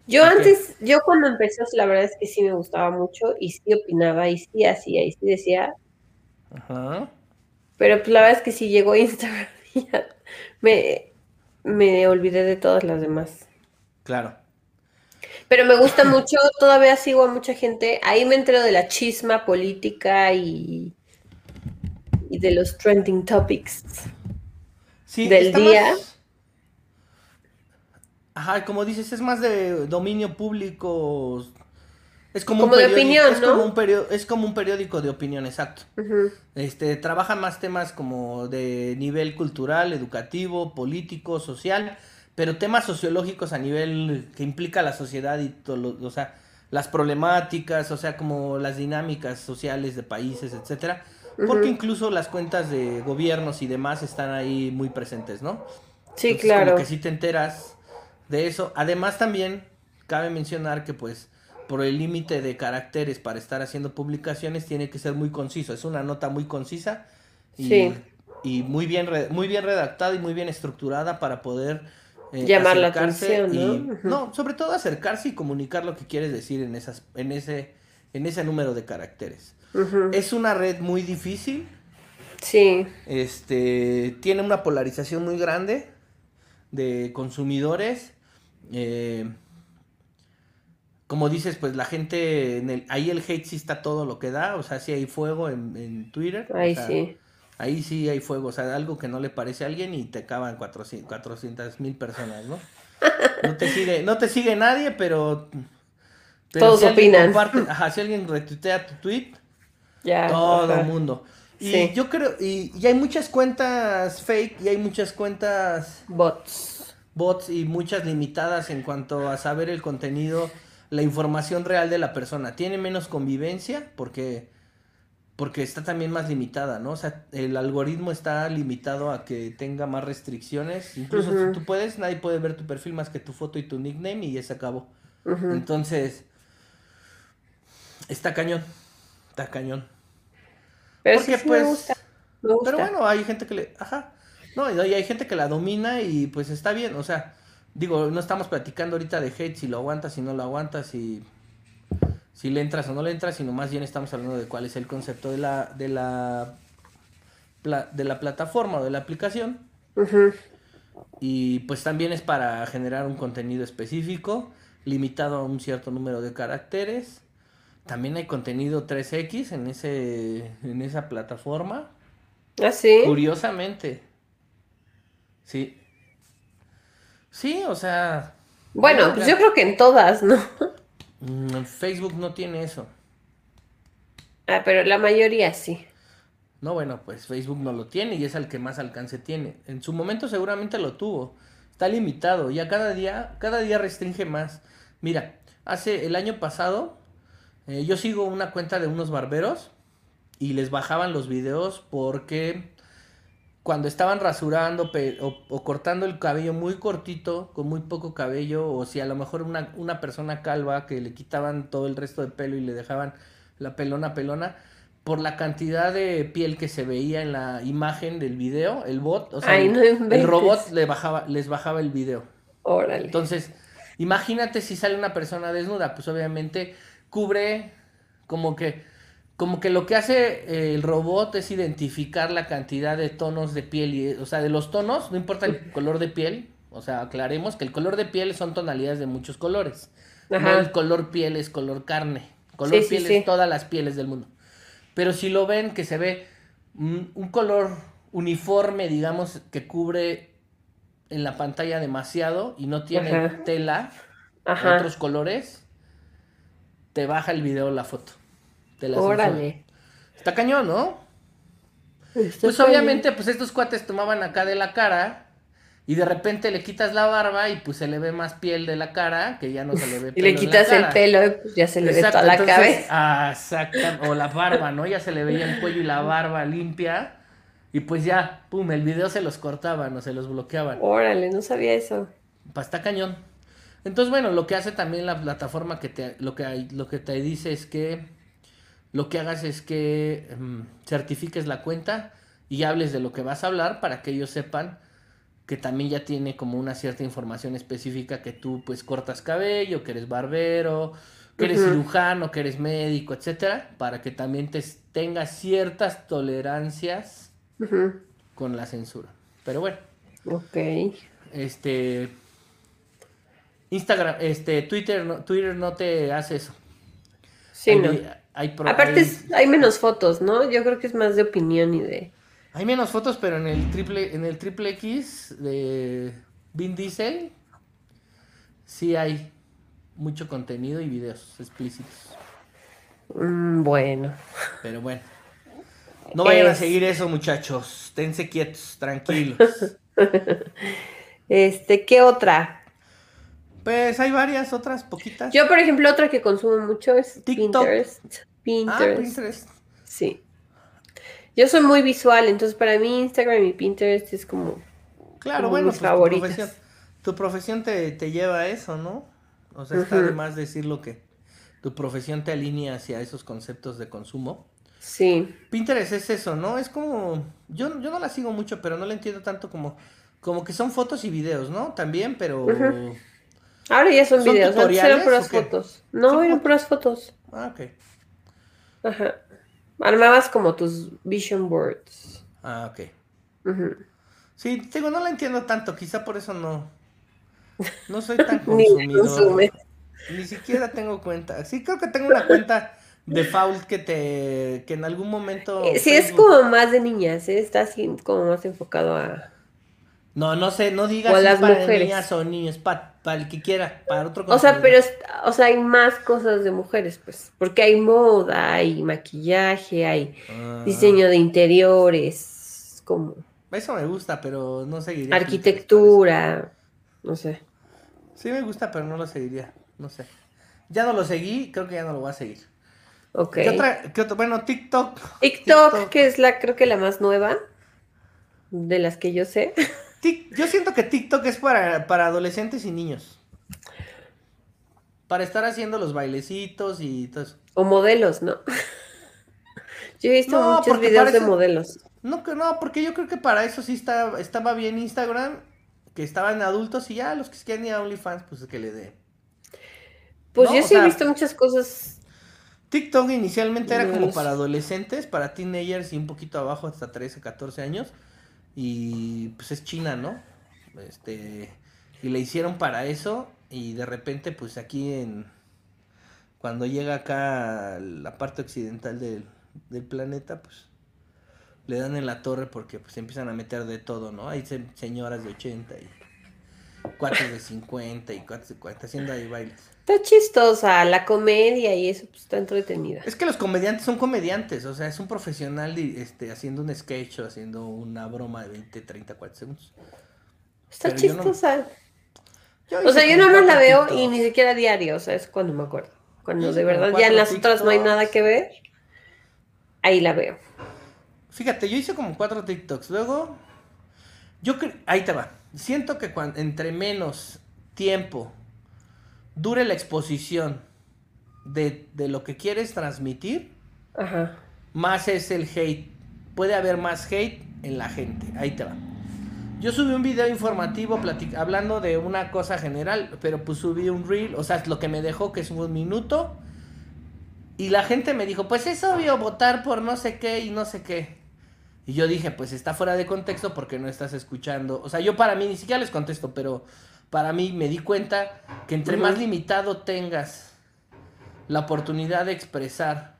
Yo antes, yo cuando empecé, la verdad es que sí me gustaba mucho y sí opinaba y sí hacía y sí decía. Ajá. Pero pues la verdad es que sí llegó Instagram y ya me, me olvidé de todas las demás. Claro. Pero me gusta mucho, todavía sigo a mucha gente. Ahí me entero de la chisma política y, y de los trending topics sí, del día. Ajá, como dices, es más de dominio público. Es como, un de opinión, es Como un es como un periódico de opinión, exacto. Este, trabaja más temas como de nivel cultural, educativo, político, social, pero temas sociológicos a nivel que implica la sociedad y todo, o sea, las problemáticas, o sea, como las dinámicas sociales de países, etcétera. Porque incluso las cuentas de gobiernos y demás están ahí muy presentes, ¿no? Sí, claro. Como que sí te enteras de eso. Además también cabe mencionar que pues por el límite de caracteres para estar haciendo publicaciones tiene que ser muy conciso. Es una nota muy concisa y, y muy, bien muy bien redactada y muy bien estructurada para poder eh, llamar la atención. ¿no? sobre todo acercarse y comunicar lo que quieres decir en, esas, en, ese, en ese número de caracteres. Es una red muy difícil. Sí. Este, tiene una polarización muy grande de consumidores eh, como dices, pues la gente, en el, ahí el hate sí está todo lo que da, o sea, sí hay fuego en, Twitter. Ahí sí. Ahí sí hay fuego, o sea, algo que no le parece a alguien y te acaban 400 mil personas, ¿no? No te sigue, no te sigue nadie, pero... Todos opinan. ajá, si alguien retuitea tu tweet, ya, todo el mundo. Y yo creo, y, y hay muchas cuentas fake y hay muchas cuentas... Bots bots y muchas limitadas en cuanto a saber el contenido, la información real de la persona. Tiene menos convivencia porque porque está también más limitada, ¿no? O sea, el algoritmo está limitado a que tenga más restricciones. Incluso si tú puedes, nadie puede ver tu perfil más que tu foto y tu nickname y ya se acabó. Entonces, está cañón, está cañón. Pero Porque, pues, Pero bueno, hay gente que le, ajá, no, y hay gente que la domina y pues está bien, o sea, digo, no estamos platicando ahorita de hate, si lo aguantas, si no lo aguantas, si, si le entras o no le entras, sino más bien estamos hablando de cuál es el concepto de la, de la, de la plataforma o de la aplicación. Y pues también es para generar un contenido específico, limitado a un cierto número de caracteres. También hay contenido 3X en, ese, en esa plataforma. ¿Ah, sí? Curiosamente. Sí. Sí, o sea. Bueno, pues yo creo que en todas, ¿no? Mm, Facebook no tiene eso. Ah, pero la mayoría sí. No, bueno, pues Facebook no lo tiene y es el que más alcance tiene. En su momento seguramente lo tuvo. Está limitado. Ya cada día, cada día restringe más. Mira, hace el año pasado, eh, yo sigo una cuenta de unos barberos y les bajaban los videos porque cuando estaban rasurando o, cortando el cabello muy cortito, con muy poco cabello, o si a lo mejor una, una persona calva que le quitaban todo el resto de pelo y le dejaban la pelona pelona, por la cantidad de piel que se veía en la imagen del video, el bot, o sea, el, robot le bajaba, les bajaba el video. Órale. Entonces, imagínate si sale una persona desnuda, pues obviamente cubre como que como que lo que hace eh, el robot es identificar la cantidad de tonos de piel y o sea, de los tonos, no importa el color de piel, o sea, aclaremos que el color de piel son tonalidades de muchos colores. No el color piel es color carne. Color piel es todas las pieles del mundo. Pero si lo ven que se ve un, color uniforme, digamos, que cubre en la pantalla demasiado y no tiene tela otros colores, te baja el video la foto. La Órale. Está cañón, ¿no? pues obviamente, pues estos cuates tomaban acá de la cara y de repente le quitas la barba y pues se le ve más piel de la cara, que ya no se le ve pelo. y le quitas el pelo y pues ya se le ve toda la cabeza. Ah, exacto, o la barba, ¿no? Ya se le veía el cuello y la barba limpia. Y pues ya, pum, el video se los cortaban o se los bloqueaban. Órale, no sabía eso. Pasta cañón. Entonces, bueno, lo que hace también la plataforma que te, lo que, lo que te dice es que lo que hagas es que em, certifiques la cuenta y hables de lo que vas a hablar para que ellos sepan que también ya tiene como una cierta información específica que tú pues cortas cabello, que eres barbero, que eres cirujano, que eres médico, etcétera, para que también te tengas ciertas tolerancias con la censura. Pero bueno. Ok. Este Instagram, este Twitter no, Twitter no te hace eso. Sí, no. Aparte hay menos fotos, ¿no? Yo creo que es más de opinión y de hay menos fotos, pero en el triple, en el triple X de Vin Diesel sí hay mucho contenido y videos explícitos. Mm, bueno. Pero bueno. No vayan a seguir eso, muchachos. Tense quietos, tranquilos. este, ¿qué otra? Pues hay varias, otras poquitas. Yo, por ejemplo, otra que consumo mucho es Pinterest. Pinterest. Ah, Pinterest. Sí. Yo soy muy visual, entonces para mí Instagram y Pinterest es como. Claro, bueno, pues tu profesión, tu profesión te, lleva a eso, ¿no? O sea, está de más decir lo que tu profesión te alinea hacia esos conceptos de consumo. Sí. Pinterest es eso, ¿no? Es como. Yo, yo no la sigo mucho, pero no la entiendo tanto como. Como que son fotos y videos, ¿no? También, pero. Ahora ya son, videos, antes eran puras fotos. No, eran puras fotos. Ah, ok. Ajá. Armabas como tus vision boards. Ah, ok. Sí, digo, no la entiendo tanto, quizá por eso no. No soy tan consumidor. Ni, Ni siquiera tengo cuenta. Sí, creo que tengo una cuenta default que te que en algún momento eh, sí es como más de niñas ¿eh? está así como más enfocado a no no sé no digas si las para niñas o niños para el que quiera para otro o sea pero o sea hay más cosas de mujeres pues porque hay moda hay maquillaje hay ah. diseño de interiores como eso me gusta pero no seguiría arquitectura no sé sí me gusta pero no lo seguiría no sé ya no lo seguí creo que ya no lo voy a seguir Ok. ¿Qué otra, qué Bueno, TikTok. TikTok. que es la, creo que la más nueva de las que yo sé. Yo siento que TikTok es para, para adolescentes y niños. Para estar haciendo los bailecitos y todo eso. O modelos, ¿no? Yo he visto muchos videos de modelos. No, no, porque yo creo que para eso sí está, estaba bien Instagram, que estaban adultos y ya los que quieran ir a OnlyFans, pues que le dé. Pues yo sí he visto muchas cosas. TikTok inicialmente era como para adolescentes, para teenagers y un poquito abajo, hasta 13, 14 años. Y pues es China, ¿no? Este, y le hicieron para eso y de repente pues aquí en... Cuando llega acá la parte occidental del, planeta, pues le dan en la torre porque pues empiezan a meter de todo, ¿no? Hay señoras de 80 y, cuates de 50 y cuates de 40 haciendo ahí bailes. Está chistosa, la comedia y eso pues, está entretenida. Es que los comediantes son comediantes, o sea, es un profesional este, haciendo un sketch o haciendo una broma de 20, 30, 40 segundos. Está chistosa. o sea, yo no más la veo y ni siquiera diario, o sea, es cuando me acuerdo. Cuando de verdad ya en las otras no hay nada que ver, ahí la veo. Fíjate, yo hice como cuatro TikToks, luego, yo ahí te va. Siento que cuando, entre menos tiempo dure la exposición de, lo que quieres transmitir, más es el hate. Puede haber más hate en la gente. Ahí te va. Yo subí un video informativo hablando de una cosa general, pero pues subí un reel, o sea, lo que me dejó que es un minuto. Y la gente me dijo, pues es obvio votar por no sé qué y no sé qué. Y yo dije, pues está fuera de contexto porque no estás escuchando. O sea, yo para mí ni siquiera les contesto, pero para mí me di cuenta que entre más limitado tengas la oportunidad de expresar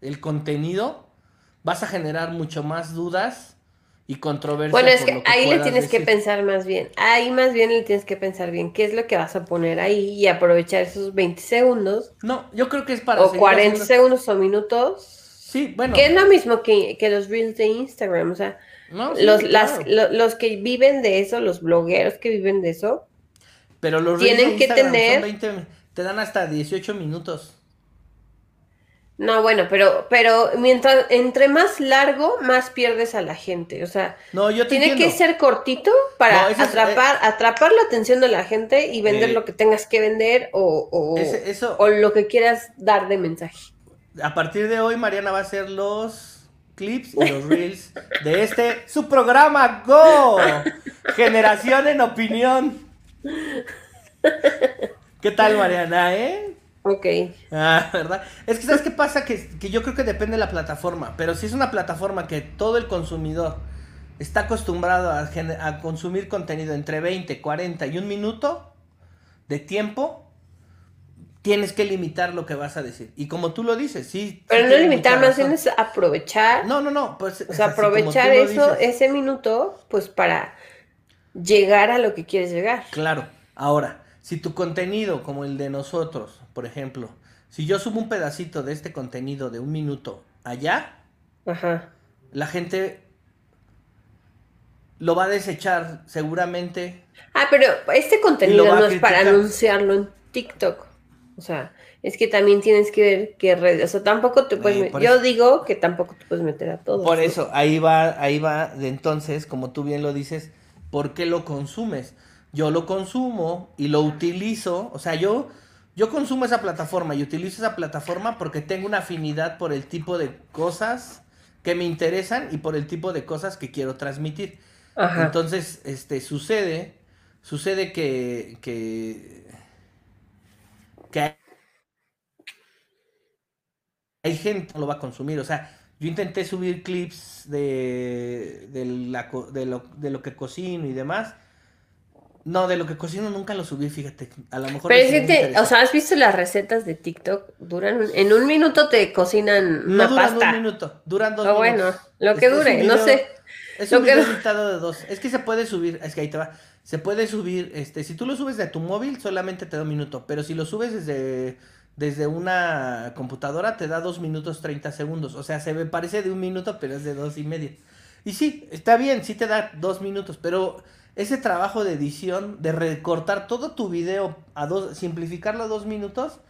el contenido, vas a generar mucho más dudas y controversias. Bueno, es que, ahí le tienes que pensar más bien. Ahí más bien le tienes que pensar bien qué es lo que vas a poner ahí y aprovechar esos 20 segundos. No, yo creo que es para... O 40 segundos o minutos. Sí, bueno. Que es lo mismo que, los reels de Instagram, o sea, los, los que viven de eso, los blogueros que viven de eso, pero los tienen que tener. 20, te dan hasta 18 minutos. No, bueno, pero, pero mientras, entre más largo, más pierdes a la gente. O sea, no, yo tiene que ser cortito para atrapar, eh, atrapar la atención de la gente y vender eh, lo que tengas que vender o, o, eso, o lo que quieras dar de mensaje. A partir de hoy, Mariana va a hacer los clips y los reels de este su programa Go Generación en Opinión. ¿Qué tal, Mariana, eh? Ok. Ah, ¿verdad? Es que, ¿sabes qué pasa? Que, yo creo que depende de la plataforma. Pero si es una plataforma que todo el consumidor está acostumbrado a, a consumir contenido entre 20, 40 y un minuto de tiempo, tienes que limitar lo que vas a decir. Y como tú lo dices, sí. Pero no limitar, más bien es aprovechar. No, no, no. Pues, o sea, aprovechar eso, ese minuto, pues para llegar a lo que quieres llegar. Claro. Ahora, si tu contenido, como el de nosotros, por ejemplo, si yo subo un pedacito de este contenido de un minuto allá, Ajá. la gente lo va a desechar seguramente. Ah, pero este contenido no es para anunciarlo en TikTok. O sea, es que también tienes que ver qué redes. O sea, tampoco te puedes. Eh, yo digo que tampoco te puedes meter a todo. Por eso, ahí va, ahí va de entonces, como tú bien lo dices, ¿por qué lo consumes? Yo lo consumo y lo utilizo, o sea, yo, yo consumo esa plataforma y utilizo esa plataforma porque tengo una afinidad por el tipo de cosas que me interesan y por el tipo de cosas que quiero transmitir. Entonces, este, sucede, sucede que, que, que hay gente que lo va a consumir, o sea, yo intenté subir clips de, de, la, de, lo, de lo que cocino y demás. No, de lo que cocino nunca lo subí, fíjate. A lo mejor. Pero es que, o sea, ¿has visto las recetas de TikTok? Duran, en un minuto te cocinan no una duran un minuto, duran dos minutos. bueno, lo que dure, no sé. Es un video editado de dos. Es que se puede subir, es que ahí te va. Se puede subir, este, si tú lo subes de tu móvil, solamente te da un minuto. Pero si lo subes desde desde una computadora te da dos minutos 30 segundos. O sea, se me parece de un minuto, pero es de dos y medio. Y sí, está bien, sí te da dos minutos, pero ese trabajo de edición, de recortar todo tu video a dos, simplificarlo a dos minutos,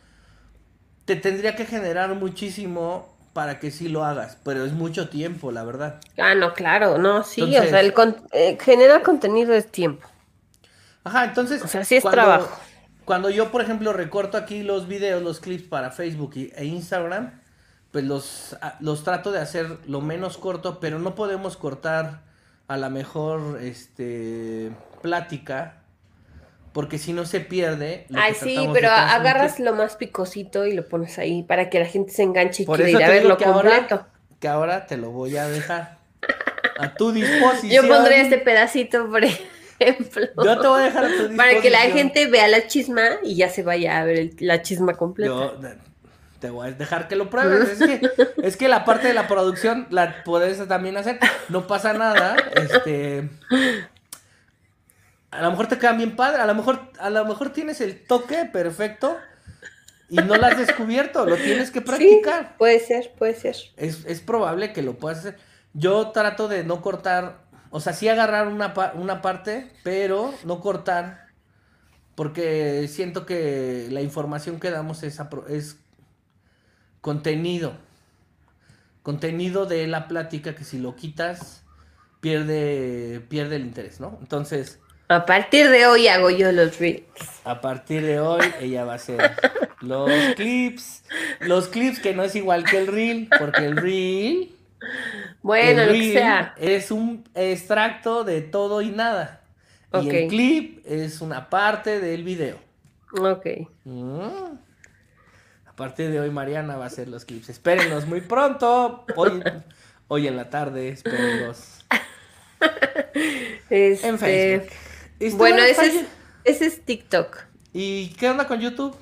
te tendría que generar muchísimo para que sí lo hagas, pero es mucho tiempo, la verdad. Ah, no, claro, no, sí, o sea, el eh, generar contenido es tiempo. Ajá, entonces... O sea, sí es trabajo cuando yo, por ejemplo, recorto aquí los videos, los clips para Facebook e Instagram, pues los, los trato de hacer lo menos corto, pero no podemos cortar a la mejor este, plática, porque si no se pierde. Ay, sí, pero agarras lo más picosito y lo pones ahí para que la gente se enganche y quiera ir a verlo completo. Ahora, que ahora te lo voy a dejar a tu disposición. Yo pondré este pedacito por ejemplo. Yo te voy a dejar a tu Para que la gente vea la chisma y ya se vaya a ver la chisma completa. Yo te voy a dejar que lo pruebes. es, que, la parte de la producción la puedes también hacer. No pasa nada. Este. a lo mejor te quedan bien padre, a lo mejor, a lo mejor tienes el toque perfecto y no lo has descubierto, lo tienes que practicar. Sí, puede ser, puede ser. Es, probable que lo puedas hacer. Yo trato de no cortar, o sea, sí agarrar una, una parte, pero no cortar, porque siento que la información que damos es, es contenido. Contenido de la plática que si lo quitas pierde, pierde el interés, ¿no? Entonces, a partir de hoy hago yo los reels. A partir de hoy ella va a hacer los clips. Los clips que no es igual que el reel, porque el reel. Bueno, lo que sea. Es un extracto de todo y nada. Y el clip es una parte del video. Ok. Mm. A partir de hoy Mariana va a hacer los clips. Espérenlos muy pronto. Hoy, hoy en la tarde, espérenlos. Este... En Facebook bueno, ese es, TikTok. ¿Y qué onda con YouTube?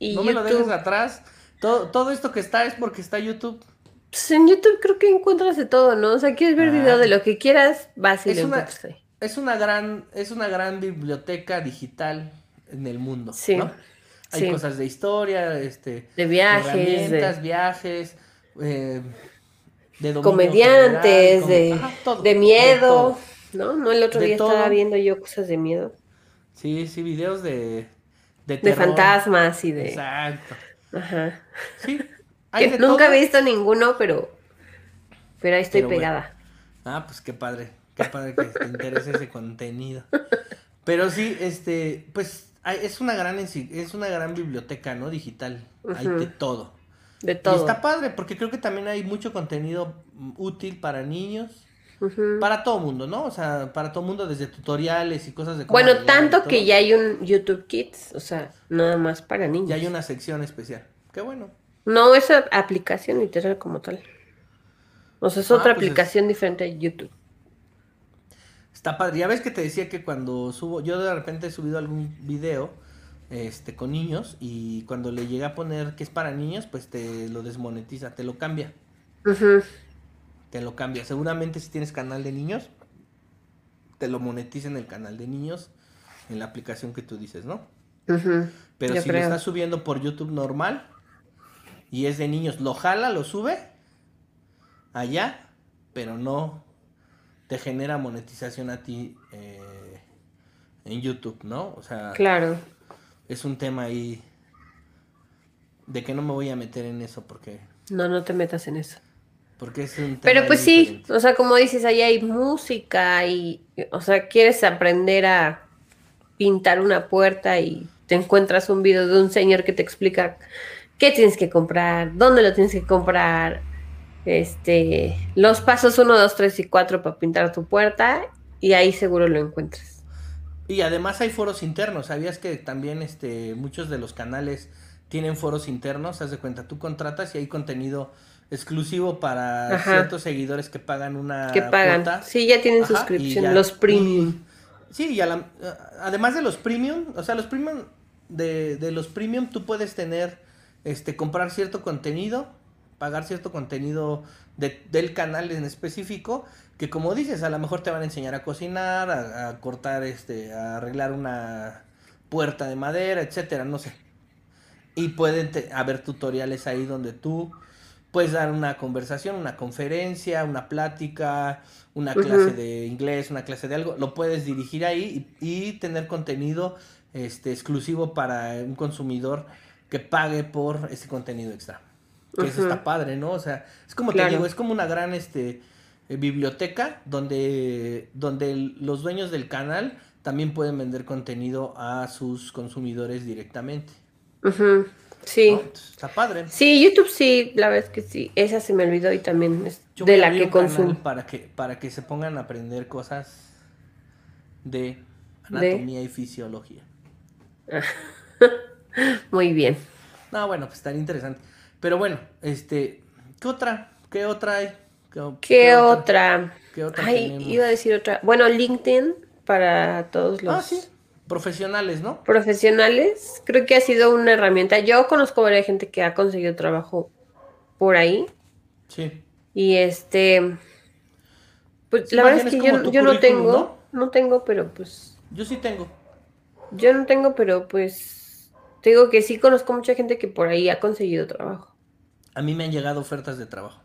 no me lo dejes atrás. Todo, todo esto que está es porque está YouTube. Pues en YouTube creo que encuentras de todo, ¿no? O sea, quieres ver video ah. de lo que quieras, vas y es una, Es una gran, es una gran biblioteca digital en el mundo. Sí. ¿no? Hay cosas de historia, este, de viajes, de viajes, eh, de comediantes, de, de, miedo. ¿no? No, el otro día estaba viendo yo cosas de miedo. Sí, sí, videos de... De, de fantasmas y de... Exacto. Ajá. Sí. Nunca he visto ninguno, pero... Pero ahí estoy pegada. Ah, pues qué padre. Qué padre que te interese ese contenido. Pero sí, este, pues es una gran es una gran biblioteca, ¿no? Digital. Hay de todo. De todo. Y está padre, porque creo que también hay mucho contenido útil para niños para todo mundo, ¿no? O sea, para todo mundo, desde tutoriales y cosas de Bueno, tanto que ya hay un YouTube Kids, o sea, nada más para niños. Ya hay una sección especial. Qué bueno. No, es aplicación literal como tal. O sea, es ah, otra pues aplicación diferente a YouTube. Está padre. Ya ves que te decía que cuando subo, yo de repente he subido algún video este, con niños y cuando le llega a poner que es para niños, pues te lo desmonetiza, te lo cambia. Te lo cambia. Seguramente si tienes canal de niños, te lo monetiza en el canal de niños, en la aplicación que tú dices, ¿no? Pero si lo estás subiendo por YouTube normal y es de niños, lo jala, lo sube allá, pero no te genera monetización a ti eh, en YouTube, ¿no? O sea, claro. Es un tema ahí de que no me voy a meter en eso porque... No, no te metas en eso. Porque es un Pero pues sí, o sea, como dices, ahí hay música y, o sea, quieres aprender a pintar una puerta y te encuentras un video de un señor que te explica qué tienes que comprar, dónde lo tienes que comprar, este, los pasos 1, 2, 3 y 4 para pintar tu puerta y ahí seguro lo encuentras. Y además hay foros internos, ¿sabías que también este, muchos de los canales tienen foros internos? Haz de cuenta, tú contratas y hay contenido exclusivo para ciertos seguidores que pagan una que pagan. sí ya tienen suscripción los premium. Sí y además de los premium o sea los premium de, de, los premium tú puedes tener este comprar cierto contenido pagar cierto contenido del canal en específico que como dices a lo mejor te van a enseñar a cocinar a, cortar este a arreglar una puerta de madera etcétera no sé. Y pueden haber tutoriales ahí donde tú puedes dar una conversación, una conferencia, una plática, una clase de inglés, una clase de algo, lo puedes dirigir ahí y, tener contenido este, exclusivo para un consumidor que pague por ese contenido extra. Que eso está padre, ¿no? O sea, es como te digo, es como una gran este, eh, biblioteca donde, donde los dueños del canal también pueden vender contenido a sus consumidores directamente. Sí. Está padre. Sí, YouTube sí, la verdad es que sí. Esa se me olvidó y también es de la que consumo. Para que, para que se pongan a aprender cosas de anatomía y fisiología. Muy bien. No, bueno, pues estaría interesante. Pero bueno, este, ¿qué otra? ¿Qué otra hay? ¿Qué, otra? ¿Qué otra? Ay, iba a decir otra. Bueno, LinkedIn para todos los. Ah, sí profesionales, ¿no? Profesionales, creo que ha sido una herramienta. Yo conozco a varias gente que ha conseguido trabajo por ahí. Sí. Y este, pues la verdad es que yo, no tengo, ¿no? tengo, pero pues Yo sí tengo. Yo no tengo, pero pues te digo que sí conozco mucha gente que por ahí ha conseguido trabajo. A mí me han llegado ofertas de trabajo.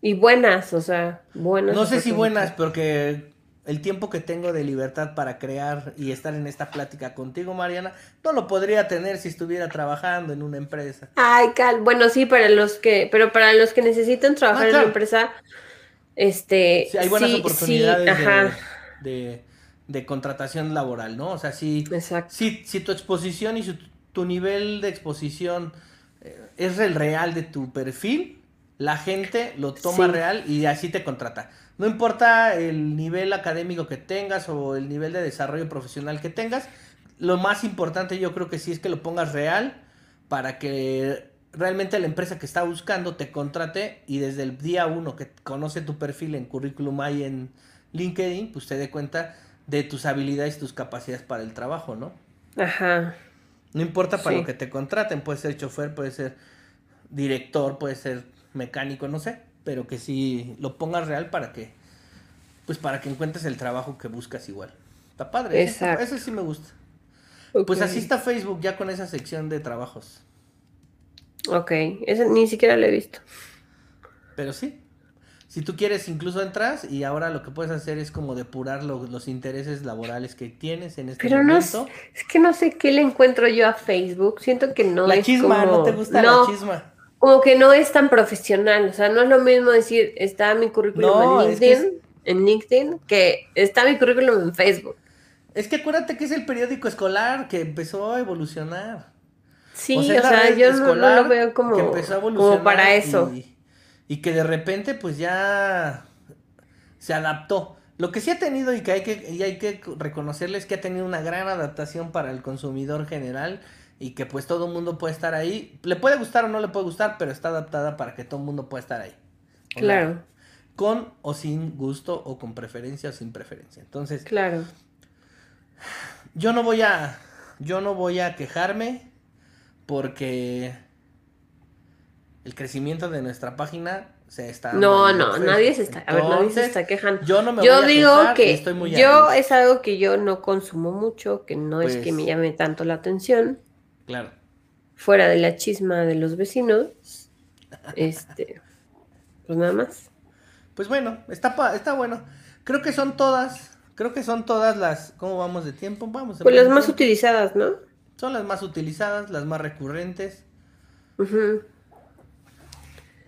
Y buenas, o sea, buenas. No sé si buenas, porque el tiempo que tengo de libertad para crear y estar en esta plática contigo, Mariana, no lo podría tener si estuviera trabajando en una empresa. Ay, Cal, bueno, sí, para los que, pero para los que necesitan trabajar en una empresa, este, sí, hay buenas oportunidades de, contratación laboral, ¿no? O sea, si, si, si tu exposición y tu nivel de exposición eh, es el real de tu perfil, la gente lo toma real y así te contrata. No importa el nivel académico que tengas o el nivel de desarrollo profesional que tengas, lo más importante yo creo que sí es que lo pongas real para que realmente la empresa que está buscando te contrate y desde el día uno que conoce tu perfil en currículum y en LinkedIn, pues te dé cuenta de tus habilidades y tus capacidades para el trabajo, ¿no? Ajá. No importa para lo que te contraten, puede ser chofer, puede ser director, puede ser mecánico, no sé, pero que sí lo pongas real para que, pues para que encuentres el trabajo que buscas igual. Está padre, Exacto. eso sí me gusta. Pues así está Facebook ya con esa sección de trabajos. Ok, eso ni siquiera lo he visto. Pero sí. Si tú quieres, incluso entras y ahora lo que puedes hacer es como depurar los intereses laborales que tienes en este Pero momento. no, es que no sé qué le encuentro yo a Facebook. Siento que no la chisma, no te gusta la chisma como que no es tan profesional, o sea, no es lo mismo decir, está mi currículum en LinkedIn, en LinkedIn, que está mi currículum en Facebook. Es que acuérdate que es el periódico escolar que empezó a evolucionar. Sí, o sea, yo no, lo veo como, como para eso. Y, que de repente pues ya se adaptó. Lo que sí ha tenido y que hay que, y hay que reconocerles que ha tenido una gran adaptación para el consumidor general y que pues todo el mundo puede estar ahí. Le puede gustar o no le puede gustar, pero está adaptada para que todo el mundo pueda estar ahí. Claro. con o sin gusto o con preferencia o sin preferencia. Entonces, claro. Yo no voy a yo no voy a quejarme porque el crecimiento de nuestra página se está No, no, nadie se está, a ver, nadie se está quejando. Yo no me yo digo que estoy muy yo es algo que yo no consumo mucho, que no es que me pues llame tanto la atención. Claro. Fuera de la chisma de los vecinos. Este. Pues nada más. Pues bueno, está, está bueno. Creo que son todas. Creo que son todas las. ¿Cómo vamos de tiempo? Vamos. Pues las más utilizadas, ¿no? Son las más utilizadas, las más recurrentes.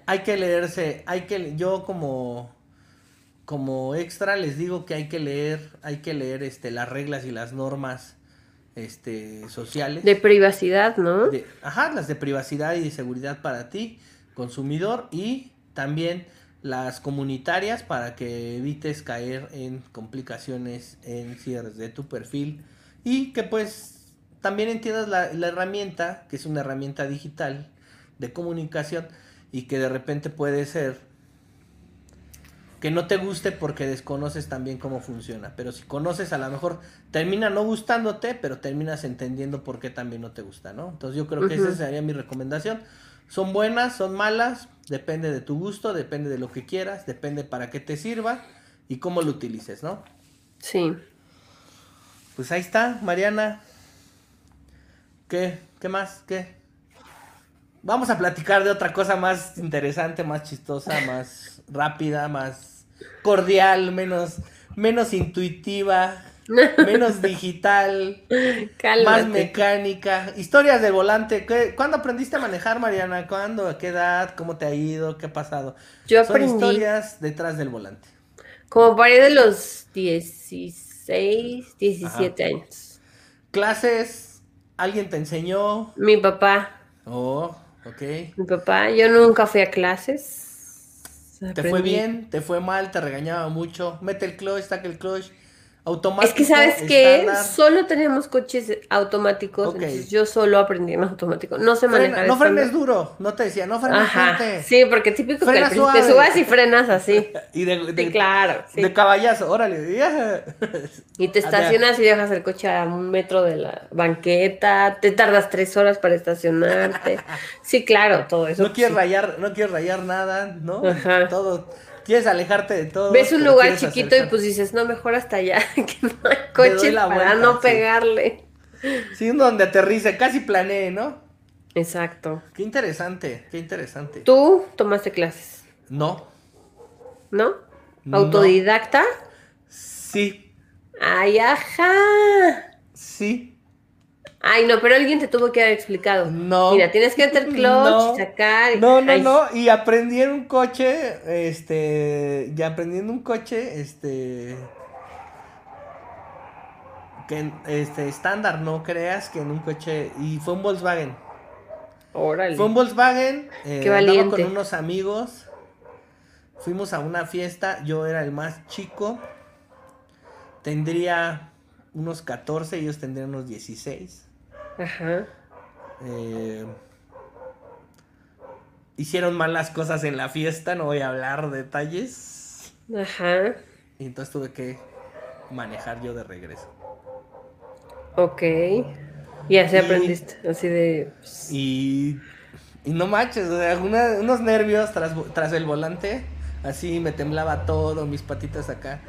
Hay que leerse. Hay que. Yo como. Como extra les digo que hay que leer. Hay que leer este, las reglas y las normas este, sociales. De privacidad, ¿no? ajá, las de privacidad y de seguridad para ti, consumidor, y también las comunitarias para que evites caer en complicaciones en cierres de tu perfil y que pues también entiendas la, la herramienta, que es una herramienta digital de comunicación y que de repente puede ser que no te guste porque desconoces también cómo funciona. Pero si conoces, a lo mejor termina no gustándote, pero terminas entendiendo por qué también no te gusta, ¿no? Entonces yo creo que esa sería mi recomendación. Son buenas, son malas, depende de tu gusto, depende de lo que quieras, depende para qué te sirva y cómo lo utilices, ¿no? Sí. Pues ahí está, Mariana. ¿Qué? ¿Qué más? ¿Qué? Vamos a platicar de otra cosa más interesante, más chistosa, más rápida, más cordial, menos, menos intuitiva, menos digital, más mecánica. Historias de volante. ¿Cuándo aprendiste a manejar, Mariana? ¿Cuándo? ¿A qué edad? ¿Cómo te ha ido? ¿Qué ha pasado? Yo aprendí. Son historias detrás del volante. Como para de los 16, 17 años. ¿Clases? ¿Alguien te enseñó? Mi papá. Oh, Ok. Mi papá, yo nunca fui a clases. ¿Te fue bien? ¿Te fue mal? ¿Te regañaba mucho? Mete el clutch, saca el clutch. Automático. Es que sabes que solo tenemos coches automáticos, entonces yo solo aprendí en automático. No sé manejar. no frenes duro, no te decía, no frenes fuerte. Sí, porque típico que te subas y frenas así. y de, claro, de caballazo, órale. y te estacionas y dejas el coche a un metro de la banqueta, te tardas tres horas para estacionarte. sí, claro, todo eso. No quieres rayar, no quieres rayar nada, ¿no? Todo quieres alejarte de todo. Ves un lugar chiquito y pues dices, no, mejor hasta allá, que no hay coche para no pegarle. Sí, donde aterrice, casi planee, ¿no? Exacto. Qué interesante, qué interesante. ¿Tú tomaste clases? No. ¿No? ¿Autodidacta? Sí. Ay, ajá. Sí. Ay, no, pero alguien te tuvo que haber explicado. No. Mira, tienes que meter clutch y sacar. No, no, no. Y aprendí en un coche, este, y aprendí en un coche, este, que, este, estándar, no creas que en un coche, y fue un Volkswagen. Órale. Fue un Volkswagen. Eh, Qué valiente. con unos amigos. Fuimos a una fiesta, yo era el más chico. Tendría unos 14, ellos tendrían unos 16. Ajá. Eh, hicieron malas cosas en la fiesta, no voy a hablar detalles. Ajá. Y entonces tuve que manejar yo de regreso. Ok. Y así aprendiste, así de... Y, y no manches, unos nervios tras, tras el volante, así me temblaba todo, mis patitas acá.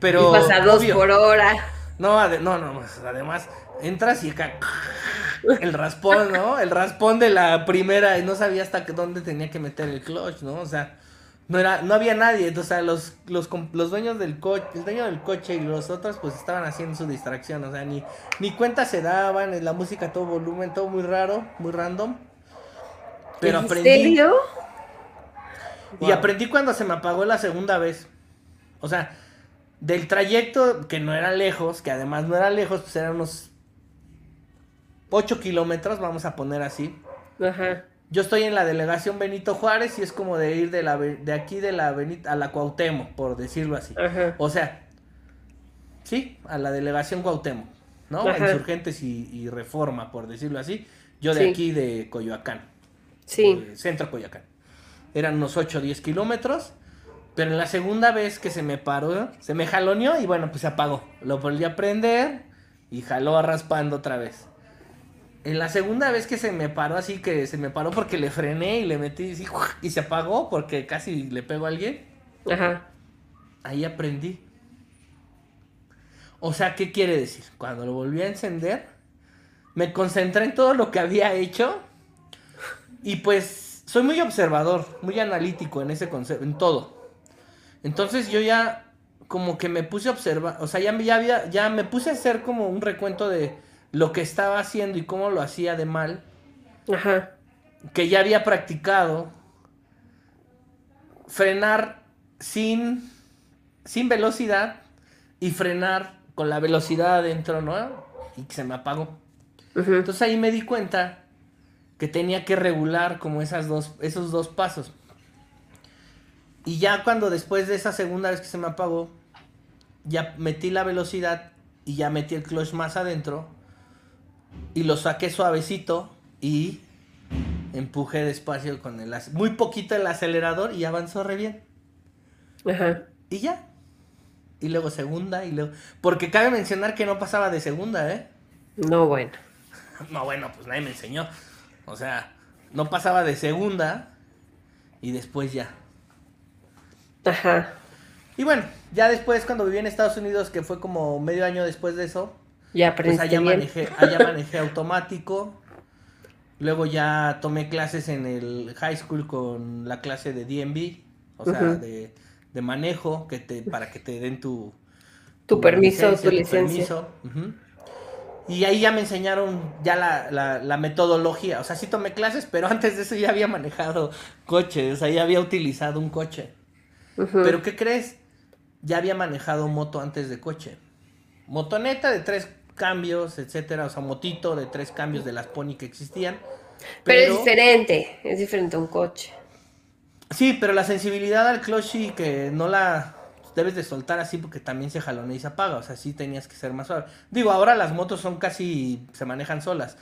Pero... Y pasa dos por hora. No, no, no, pues, además entras y acá el raspón, ¿no? El raspón de la primera y no sabía hasta dónde tenía que meter el clutch, ¿no? O sea, no era no había nadie, o sea, los, los, los dueños del coche, el dueño del coche y los otros pues estaban haciendo su distracción, o sea, ni ni cuenta se daban, la música todo volumen, todo muy raro, muy random. Pero ¿En aprendí. serio? Y aprendí cuando se me apagó la segunda vez. O sea, del trayecto que no era lejos, que además no era lejos, pues eran unos 8 kilómetros, vamos a poner así. Ajá. Yo estoy en la delegación Benito Juárez y es como de ir de, la, de aquí de la a la Cuauhtémoc, por decirlo así. Ajá. O sea, sí, a la delegación Cuauhtémoc, ¿no? Ajá. Insurgentes y, Reforma, por decirlo así. Yo de Sí. aquí de Coyoacán. Sí. eh, centro Coyoacán. Eran unos 8 o 10 kilómetros. Pero en la segunda vez que se me paró, se me jaloneó y bueno, pues se apagó. Lo volví a prender y jaló raspando otra vez. En la segunda vez que se me paró así, que se me paró porque le frené y le metí así, y se apagó porque casi le pego a alguien, Ajá. ahí aprendí. O sea, ¿qué quiere decir? Cuando lo volví a encender, me concentré en todo lo que había hecho y pues soy muy observador, muy analítico en ese concepto, en todo. Entonces yo ya como que me puse a observar, o sea, ya, ya, había, ya me puse a hacer como un recuento de lo que estaba haciendo y cómo lo hacía de mal, Ajá. que ya había practicado frenar sin, sin velocidad y frenar con la velocidad adentro, ¿no? Y que se me apagó. Ujú. Entonces ahí me di cuenta que tenía que regular como esas dos, esos dos pasos. Y ya cuando después de esa segunda vez que se me apagó, ya metí la velocidad y ya metí el clutch más adentro y lo saqué suavecito y empujé despacio con el muy poquito el acelerador y avanzó re bien. Ajá. Y ya. Y luego segunda y luego porque cabe mencionar que no pasaba de segunda, ¿eh? No, bueno. No, bueno, pues nadie me enseñó. O sea, no pasaba de segunda y después ya. Ajá. Y bueno, ya después cuando viví en Estados Unidos, que fue como medio año después de eso, Ya pues allá bien. manejé, allá manejé automático. Luego ya tomé clases en el high school con la clase de DMV, o sea, de, de manejo, que te, para que te den tu, Tu permiso, tu licencia. permiso, ujú. Y ahí ya me enseñaron ya la, la, la metodología. O sea, sí tomé clases, pero antes de eso ya había manejado coches, o sea, ya había utilizado un coche. Pero ¿qué crees? Ya había manejado moto antes de coche. Motoneta de tres cambios, etcétera. O sea, motito de tres cambios de las pony que existían. Pero, es diferente. Es diferente a un coche. Sí, pero la sensibilidad al clutch sí que no la debes de soltar así porque también se jalonea y se apaga. O sea, sí tenías que ser más suave. Digo, ahora las motos son casi, se manejan solas.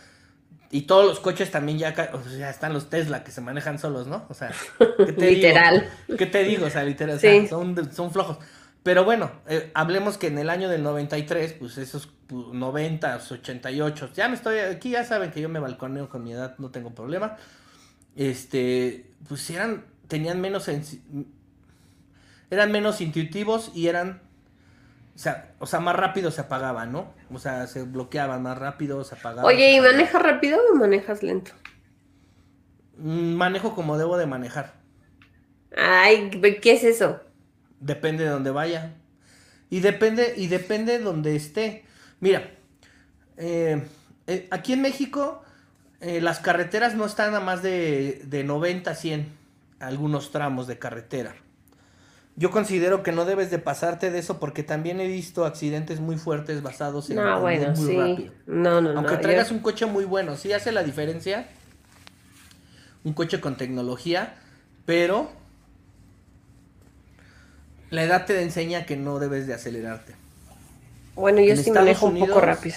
Y todos los coches también ya, o sea, están los Tesla que se manejan solos, ¿no? O sea, ¿qué te Literal. Digo? ¿Qué te digo? O sea, literal, o sea, son, son flojos. Pero bueno, eh, hablemos que en el año del 93, pues esos pu- 90, 88, ya me estoy, aquí ya saben que yo me balconeo con mi edad, no tengo problema. Este, pues eran, tenían menos eran menos intuitivos y eran, o sea, o sea, más rápido se apagaban, ¿no? O sea, se bloqueaban más rápido, se apagaban. Oye, ¿y manejas rápido o manejas lento? Mm, manejo como debo de manejar. Ay, ¿qué es eso? Depende de dónde vaya. Y depende, y depende de donde esté. Mira, eh, eh, aquí en México eh, las carreteras no están a más de, de 90, 100, algunos tramos de carretera. Yo considero que no debes de pasarte de eso porque también he visto accidentes muy fuertes basados en no, bueno, muy sí. rápido. No, no, Aunque traigas un coche muy bueno, sí hace la diferencia. Un coche con tecnología, pero la edad te enseña que no debes de acelerarte. Bueno, yo sí manejo un poco rápido.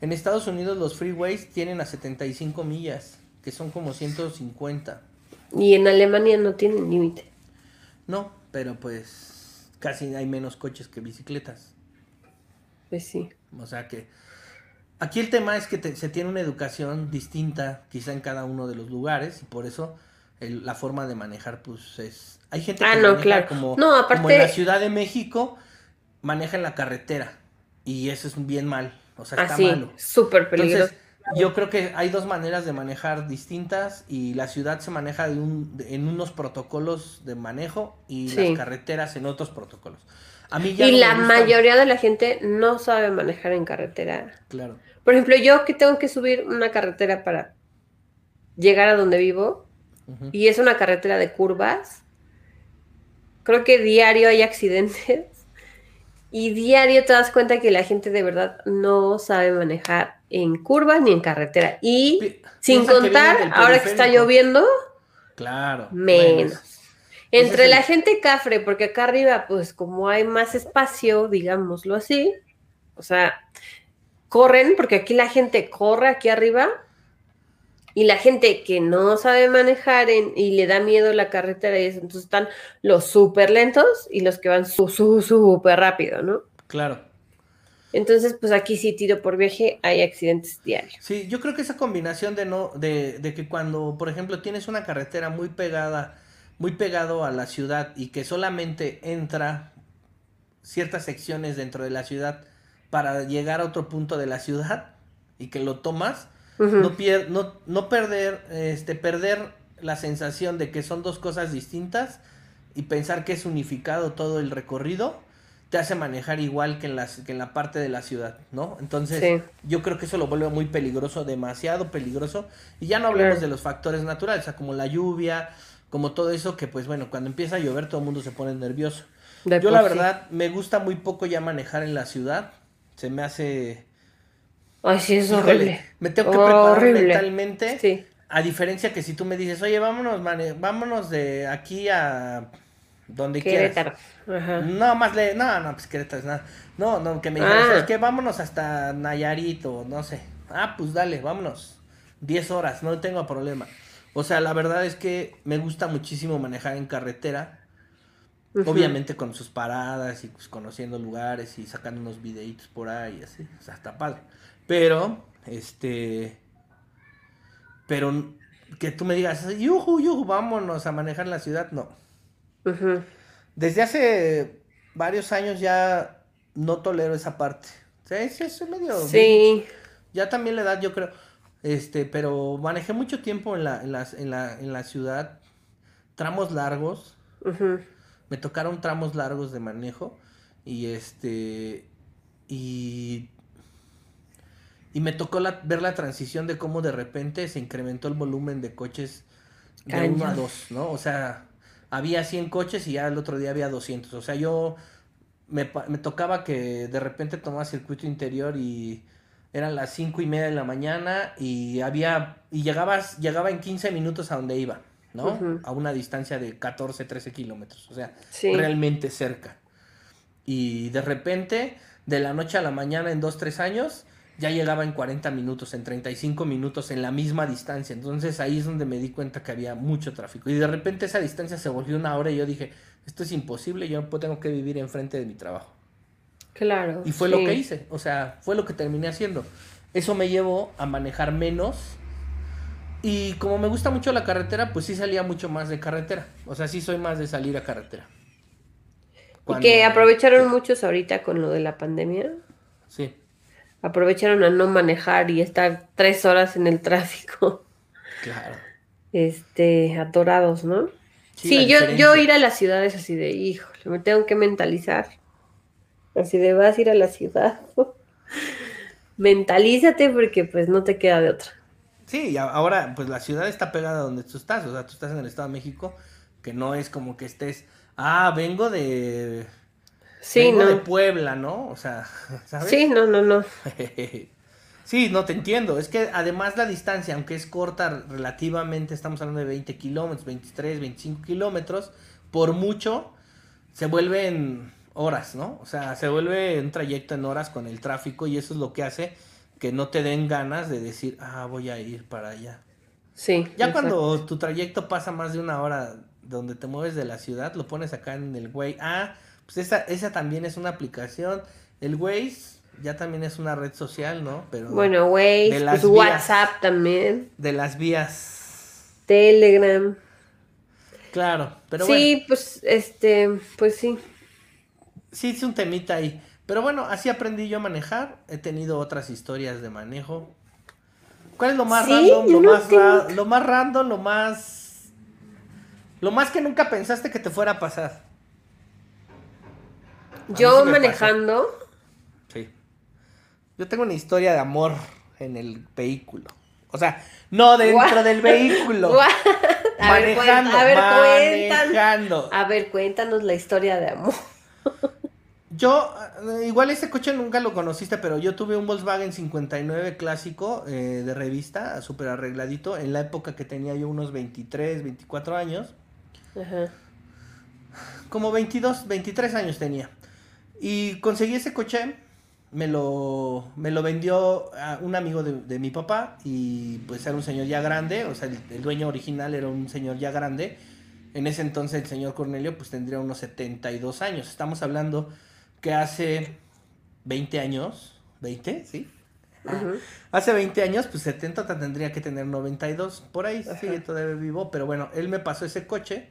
En Estados Unidos los freeways tienen a 75 millas, que son como 150. Y en Alemania no tienen límite. No, pero pues casi hay menos coches que bicicletas. Pues sí. O sea que aquí el tema es que se tiene una educación distinta quizá en cada uno de los lugares y por eso la forma de manejar pues es... Hay gente ah, que no, claro. como, no, aparte... como en la Ciudad de México maneja en la carretera y eso es bien mal. O sea, está Así, malo. súper peligroso. Entonces, yo creo que hay dos maneras de manejar distintas y la ciudad se maneja de un, de- en unos protocolos de manejo y Sí. las carreteras en otros protocolos. A mí ya Y no la mayoría de la gente no sabe manejar en carretera. Claro. Por ejemplo, yo que tengo que subir una carretera para llegar a donde vivo Y es una carretera de curvas, creo que diario hay accidentes y diario te das cuenta que la gente de verdad no sabe manejar en curvas ni en carretera. Y sin que contar, del ahora que está lloviendo, Claro. menos. Bueno, Entre es la el- gente cafre, porque acá arriba, pues como hay más espacio, digámoslo así, o sea, corren, porque aquí la gente corre aquí arriba, y la gente que no sabe manejar en- y le da miedo la carretera, y eso, entonces están los súper lentos y los que van su, su, súper rápido, ¿no? claro. Entonces, pues aquí sí, tiro por viaje, hay accidentes diarios. Sí, yo creo que esa combinación de no, de, de que cuando, por ejemplo, tienes una carretera muy pegada, muy pegado a la ciudad y que solamente entra ciertas secciones dentro de la ciudad para llegar a otro punto de la ciudad y que lo tomas, No, pier- no, no perder, este, perder la sensación de que son dos cosas distintas y pensar que es unificado todo el recorrido, te hace manejar igual que en, las, que en la parte de la ciudad, ¿no? Entonces, Sí. yo creo que eso lo vuelve muy peligroso, demasiado peligroso. Y ya no hablemos Claro. de los factores naturales, o sea, como la lluvia, como todo eso, que pues bueno, cuando empieza a llover todo el mundo se pone nervioso. De Yo la sí. verdad me gusta muy poco ya manejar en la ciudad. Se me hace... Ay, sí, es Híjole, horrible. me tengo que preparar Horrible. mentalmente. Sí. A diferencia que si tú me dices, oye, vámonos, mane- vámonos de aquí a donde quieras. Querétaro. Ajá. No, más le... No, no, pues Querétaro es nada. No, no, que me Ah. dijeras, es que vámonos hasta Nayarit o no sé. Ah, pues dale, vámonos. 10 horas, no tengo problema. O sea, la verdad es que me gusta muchísimo manejar en carretera. Obviamente con sus paradas y pues conociendo lugares y sacando unos videitos por ahí, así. O sea, está padre. Pero, este... Pero que tú me digas, yuju, yuju, vámonos a manejar la ciudad, no. Desde hace varios años ya no tolero esa parte. Sea, es, es medio... Sí. Ya también la edad, yo creo. Este, pero manejé mucho tiempo en la, en las- en la, en la ciudad. Tramos largos. Me tocaron tramos largos de manejo. Y este. Y. Y me tocó la- ver la transición de cómo de repente se incrementó el volumen de coches de. 1 a 2, ¿no? O sea, había 100 coches y ya el otro día había 200. O sea, yo me, tocaba que de repente tomaba circuito interior y eran las cinco y media de la mañana y había y llegabas llegaba en 15 minutos a donde iba, ¿no? A una distancia de 14, 13 kilómetros, o sea, Sí. realmente cerca. Y de repente, de la noche a la mañana en 2, 3 años, ya llegaba en 40 minutos, en 35 minutos, en la misma distancia. Entonces ahí es donde me di cuenta que había mucho tráfico. Y de repente esa distancia se volvió una hora y yo dije, esto es imposible, yo no tengo que vivir enfrente de mi trabajo. Claro. Y fue lo que hice, o sea, fue lo que terminé haciendo. Eso me llevó a manejar menos. Y como me gusta mucho la carretera, pues sí salía mucho más de carretera. O sea, sí soy más de salir a carretera. Y que aprovecharon muchos ahorita con lo de la pandemia. Sí. Aprovecharon a no manejar y estar tres horas en el tráfico. Claro. Este, atorados, ¿no? Sí, yo, yo ir a las ciudades así de, híjole, me tengo que mentalizar. Así de, vas a ir a la ciudad. Mentalízate porque pues no te queda de otra. Sí, y ahora pues la ciudad está pegada donde tú estás, o sea, tú estás en el Estado de México, que no es como que estés, ah, vengo de... Sí, vengo no. de Puebla, ¿no? O sea, ¿sabes? Sí, no, no, no. Sí, no te entiendo. Es que además la distancia, aunque es corta relativamente, estamos hablando de 20 kilómetros, 23, 25 kilómetros, por mucho se vuelven horas, ¿no? O sea, se vuelve un trayecto en horas con el tráfico y eso es lo que hace que no te den ganas de decir, ah, voy a ir para allá. Sí. Ya cuando tu trayecto pasa más de una hora donde te mueves de la ciudad, lo pones acá en el Waze. Ah, pues esa, esa también es una aplicación. El Waze ya también es una red social, ¿no? Pero bueno, Waze, pues WhatsApp también. De las vías. Telegram. Claro, pero bueno. Sí, pues, este, pues sí. Sí, es un temita ahí. Pero bueno, así aprendí yo a manejar. He tenido otras historias de manejo. ¿Cuál es lo más random? Lo, más lo más random, lo más... Lo más que nunca pensaste que te fuera a pasar. Yo manejando... Yo tengo una historia de amor en el vehículo. O sea, no dentro del vehículo. a manejando, ver, a ver, manejando. A ver, cuéntanos la historia de amor. Yo, eh, igual ese coche nunca lo conociste, pero yo tuve un Volkswagen 59 clásico eh, de revista, súper arregladito, en la época que tenía yo unos 23, 24 años. Ajá. Como 22, 23 años tenía. Y conseguí ese coche me lo, me lo vendió a un amigo de, mi papá y pues era un señor ya grande, o sea, el, dueño original era un señor ya grande. En ese entonces el señor Cornelio pues tendría unos 72 años. Estamos hablando que hace 20 años, 20, ¿sí? Hace 20 años, pues 70 tendría que tener 92, por ahí sigue todavía vivo, pero bueno, él me pasó ese coche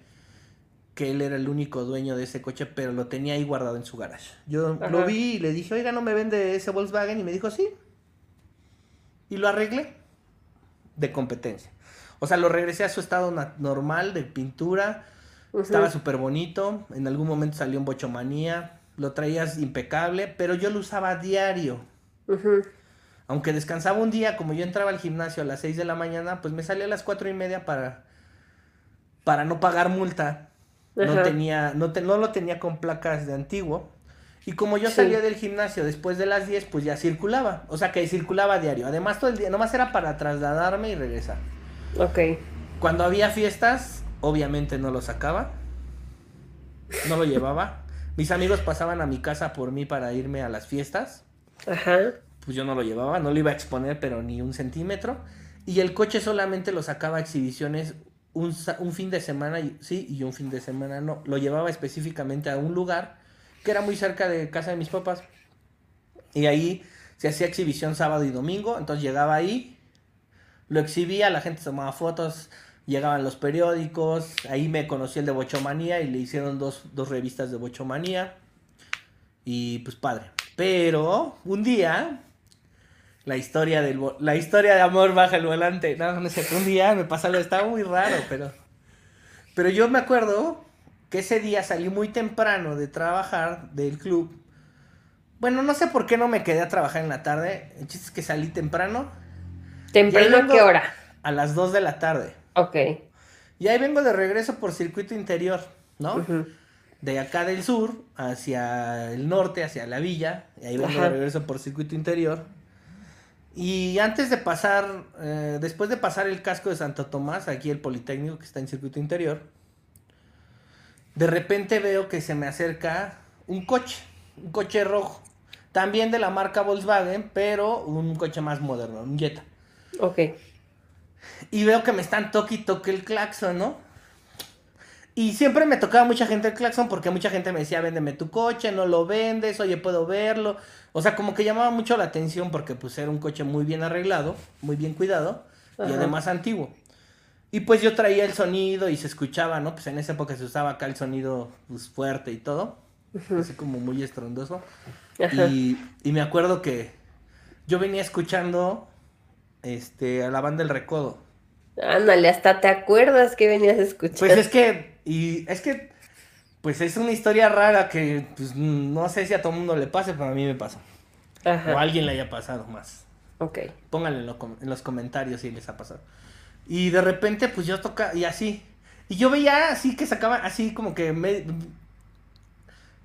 que él era el único dueño de ese coche, pero lo tenía ahí guardado en su garage. Yo lo vi y le dije, oiga, ¿no me vende ese Volkswagen? Y me dijo, sí. Y lo arreglé de competencia. O sea, lo regresé a su estado normal de pintura. Estaba súper bonito. En algún momento salió un bochomanía. Lo traías impecable, pero yo lo usaba a diario. Aunque descansaba un día, como yo entraba al gimnasio a las 6 de la mañana, pues me salía a las cuatro y media para, para no pagar multa. No tenía, no, no lo tenía con placas de antiguo. Y como yo salía del gimnasio después de las 10, pues ya circulaba. O sea que circulaba a diario. Además, todo el día, nomás era para trasladarme y regresar. Ok. Cuando había fiestas, obviamente no lo sacaba. No lo llevaba. Mis amigos pasaban a mi casa por mí para irme a las fiestas. Ajá. Pues yo no lo llevaba, no lo iba a exponer, pero ni un centímetro. Y el coche solamente lo sacaba a exhibiciones un, un, fin de semana sí y un fin de semana no. Lo llevaba específicamente a un lugar que era muy cerca de casa de mis papás. Y ahí se hacía exhibición sábado y domingo. Entonces llegaba ahí, lo exhibía, la gente tomaba fotos, llegaban los periódicos. Ahí me conocí el de Bochomanía y le hicieron dos, dos revistas de Bochomanía. Y pues padre. Pero un día la historia del la historia de amor baja el volante. No, no sé, un día me pasa algo, estaba muy raro, pero pero yo me acuerdo que ese día salí muy temprano de trabajar del club. Bueno, no sé por qué no me quedé a trabajar en la tarde. El chiste es que salí temprano. ¿Temprano a qué hora? A las 2 de la tarde. Ok. Y ahí vengo de regreso por circuito interior, ¿no? De acá del sur hacia el norte, hacia la villa. Y ahí vengo de regreso por circuito interior. Y antes de pasar, eh, después de pasar el casco de Santo Tomás, aquí el Politécnico que está en circuito interior, de repente veo que se me acerca un coche, un coche rojo, también de la marca Volkswagen, pero un coche más moderno, un Jetta. Ok. Y veo que me están toque y toque el claxon, ¿no? Y siempre me tocaba mucha gente el claxon porque mucha gente me decía, véndeme tu coche, no lo vendes, oye, puedo verlo. O sea, como que llamaba mucho la atención porque pues era un coche muy bien arreglado, muy bien cuidado y además antiguo. Y pues yo traía el sonido y se escuchaba, ¿no? Pues en esa época se usaba acá el sonido pues, fuerte y todo. así como muy estrondoso. Y, y, me acuerdo que yo venía escuchando este, a la banda El Recodo. Ándale, hasta te acuerdas que venías escuchando. Pues es que, y es que, pues es una historia rara que, pues no sé si a todo el mundo le pase, pero a mí me pasó. O a alguien le haya pasado más. Ok. Pónganlo en, los comentarios si les ha pasado. Y de repente, pues yo toca, y así. Y yo veía así que sacaba, así como que me...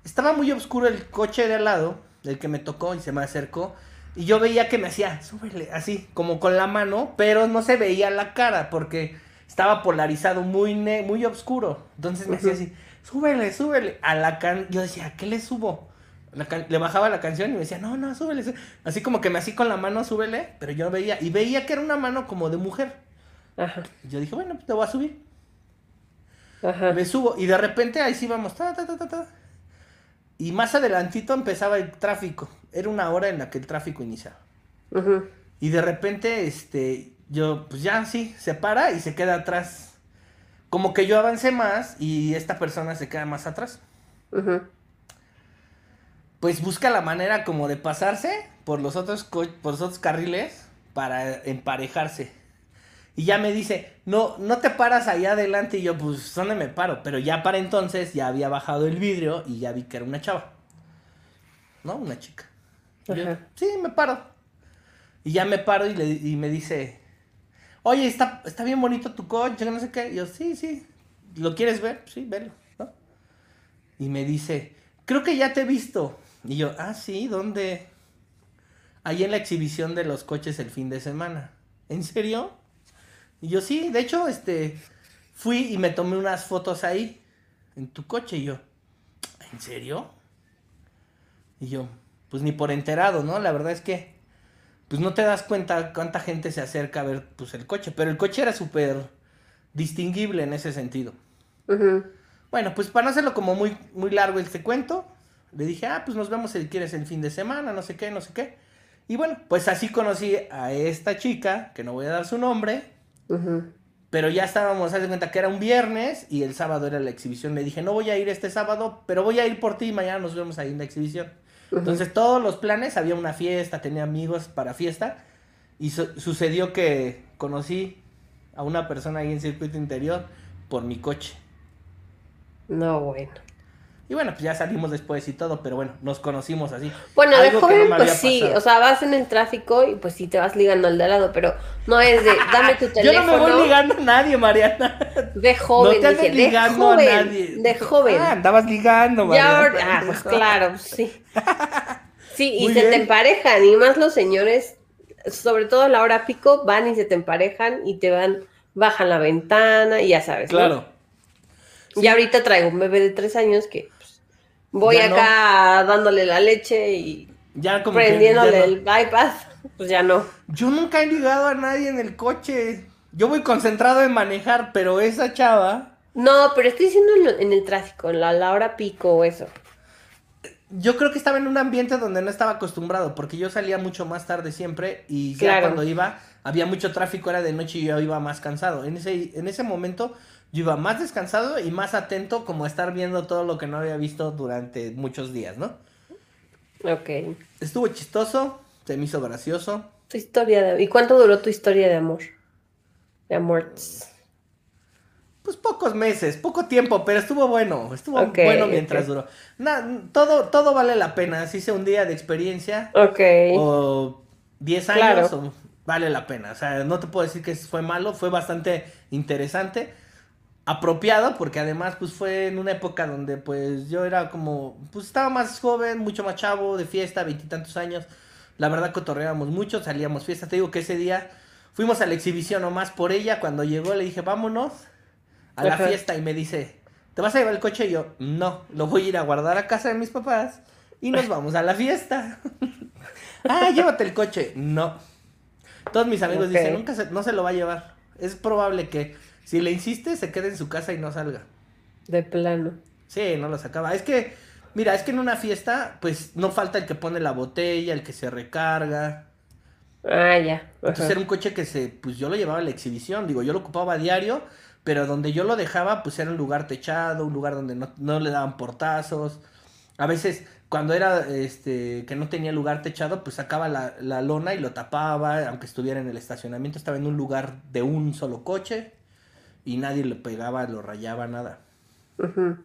Estaba muy oscuro el coche de al lado, del que me tocó y se me acercó. Y yo veía que me hacía, súbele, así, como con la mano, pero no se veía la cara porque estaba polarizado, muy, muy oscuro. Entonces me hacía así, súbele, súbele. A la can... Yo decía, ¿qué le subo? le bajaba la canción y me decía, no, no, súbele, Así como que me hacía con la mano, súbele, pero yo veía, y veía que era una mano como de mujer. Ajá. yo dije, bueno, pues te voy a subir. Ajá. Me subo, y de repente ahí sí vamos, ta, ta, ta, ta, ta. Y más adelantito empezaba el tráfico. Era una hora en la que el tráfico iniciaba. Ajá. Y de repente, este, yo, pues ya sí, se para y se queda atrás. Como que yo avancé más y esta persona se queda más atrás. Pues busca la manera como de pasarse por los otros, por los otros carriles para emparejarse. Y ya me dice, no, no te paras allá adelante. Y yo, pues, ¿dónde me paro? Pero ya para entonces ya había bajado el vidrio y ya vi que era una chava. ¿No? Una chica. sí, me paro. Y ya me paro y, le, y me dice, oye, está, está bien bonito tu coche, no sé qué. Y yo, sí, sí. ¿Lo quieres ver? Sí, velo. Y me dice, creo que ya te he visto. Y yo, ah, sí, ¿dónde? Ahí en la exhibición de los coches el fin de semana. ¿En serio? Y yo, sí, de hecho, este, fui y me tomé unas fotos ahí, en tu coche. Y yo, ¿en serio? Y yo, pues ni por enterado, ¿no? La verdad es que, pues no te das cuenta cuánta gente se acerca a ver, pues el coche. Pero el coche era súper distinguible en ese sentido. Bueno, pues para no hacerlo como muy, muy largo este cuento, le dije, ah, pues nos vemos si quieres el fin de semana, no sé qué, no sé qué. Y bueno, pues así conocí a esta chica, que no voy a dar su nombre, pero ya estábamos, haz de cuenta que era un viernes y el sábado era la exhibición. Le dije, no voy a ir este sábado, pero voy a ir por ti y mañana nos vemos ahí en la exhibición. Entonces todos los planes, había una fiesta, tenía amigos para fiesta y sucedió que conocí a una persona ahí en circuito interior por mi coche. No, bueno. Y bueno, pues ya salimos después y todo, pero bueno, nos conocimos así. Bueno, de joven, pues sí, o sea, vas en el tráfico y pues sí te vas ligando al de al lado, pero no es de, dame tu teléfono. Yo no me voy ligando a nadie, Mariana. De joven, no te dije, ligando de joven, a nadie. De joven. Ah, andabas ligando, Mariana. Ya, ah, pues claro, sí. Sí, y se te emparejan, y más los señores, sobre todo a la hora pico, van y se te emparejan y te van, bajan la ventana y ya sabes, Claro. Y ahorita traigo un bebé de tres años que voy acá dándole la leche y ya como prendiéndole el bypass, pues ya no. Yo nunca he ligado a nadie en el coche. Yo voy concentrado en manejar, pero esa chava. No, pero estoy diciendo en, el tráfico, en la, hora pico o eso. Yo creo que estaba en un ambiente donde no estaba acostumbrado, porque yo salía mucho más tarde siempre y ya cuando iba había mucho tráfico, era de noche y yo iba más cansado. En ese, en ese momento yo iba más descansado y más atento como a estar viendo todo lo que no había visto durante muchos días, ¿no? Ok. Estuvo chistoso, se me hizo gracioso. Tu historia de... ¿Y cuánto duró tu historia de amor? De amor. Pues pocos meses, poco tiempo, pero estuvo bueno, estuvo bueno mientras duró. todo, todo vale la pena, si sea un día de experiencia. Ok. O 10 años, vale la pena. O sea, no te puedo decir que fue malo, fue bastante interesante apropiado porque además pues fue en una época donde pues yo era como pues estaba más joven, mucho más chavo, de fiesta, veintitantos años. La verdad cotorreábamos mucho, salíamos fiesta. Te digo que ese día fuimos a la exhibición nomás por ella. Cuando llegó le dije, vámonos a la fiesta y me dice, ¿te vas a llevar el coche? Y yo, no, lo voy a ir a guardar a casa de mis papás y nos vamos a la fiesta. ah, llévate el coche. No. Todos mis amigos dicen, nunca se, no se lo va a llevar. Es probable que si le insiste, se quede en su casa y no salga. De plano. Sí, no lo sacaba. Es que, mira, es que en una fiesta, pues no falta el que pone la botella, el que se recarga. Ah, ya. Entonces era un coche que se, pues yo lo llevaba a la exhibición, digo, yo lo ocupaba a diario, pero donde yo lo dejaba, pues era un lugar techado, un lugar donde no, no le daban portazos. A veces, cuando era este que no tenía lugar techado, pues sacaba la, la lona y lo tapaba, aunque estuviera en el estacionamiento, estaba en un lugar de un solo coche y nadie le pegaba, lo rayaba, nada. O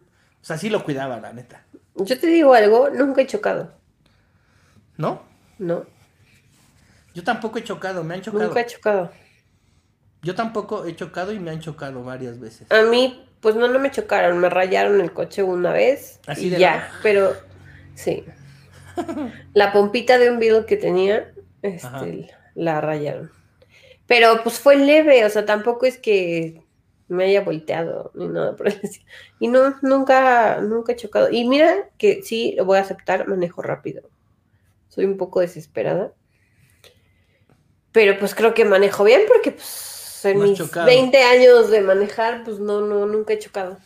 sea, sí lo cuidaba, la neta. Yo te digo algo, nunca he chocado. ¿No? No. Yo tampoco he chocado, me han chocado. Nunca he chocado. Yo tampoco he chocado y me han chocado varias veces. A mí, pues no, no me chocaron, me rayaron el coche una vez. Así de ya, pero sí. la pompita de un Beetle que tenía, este, la rayaron. Pero pues fue leve, o sea, tampoco es que me haya volteado ni nada por el Y no, nunca, nunca he chocado. Y mira que sí, lo voy a aceptar, manejo rápido. Soy un poco desesperada. Pero pues creo que manejo bien porque pues en mis 20 años de manejar, pues no, no, nunca he chocado.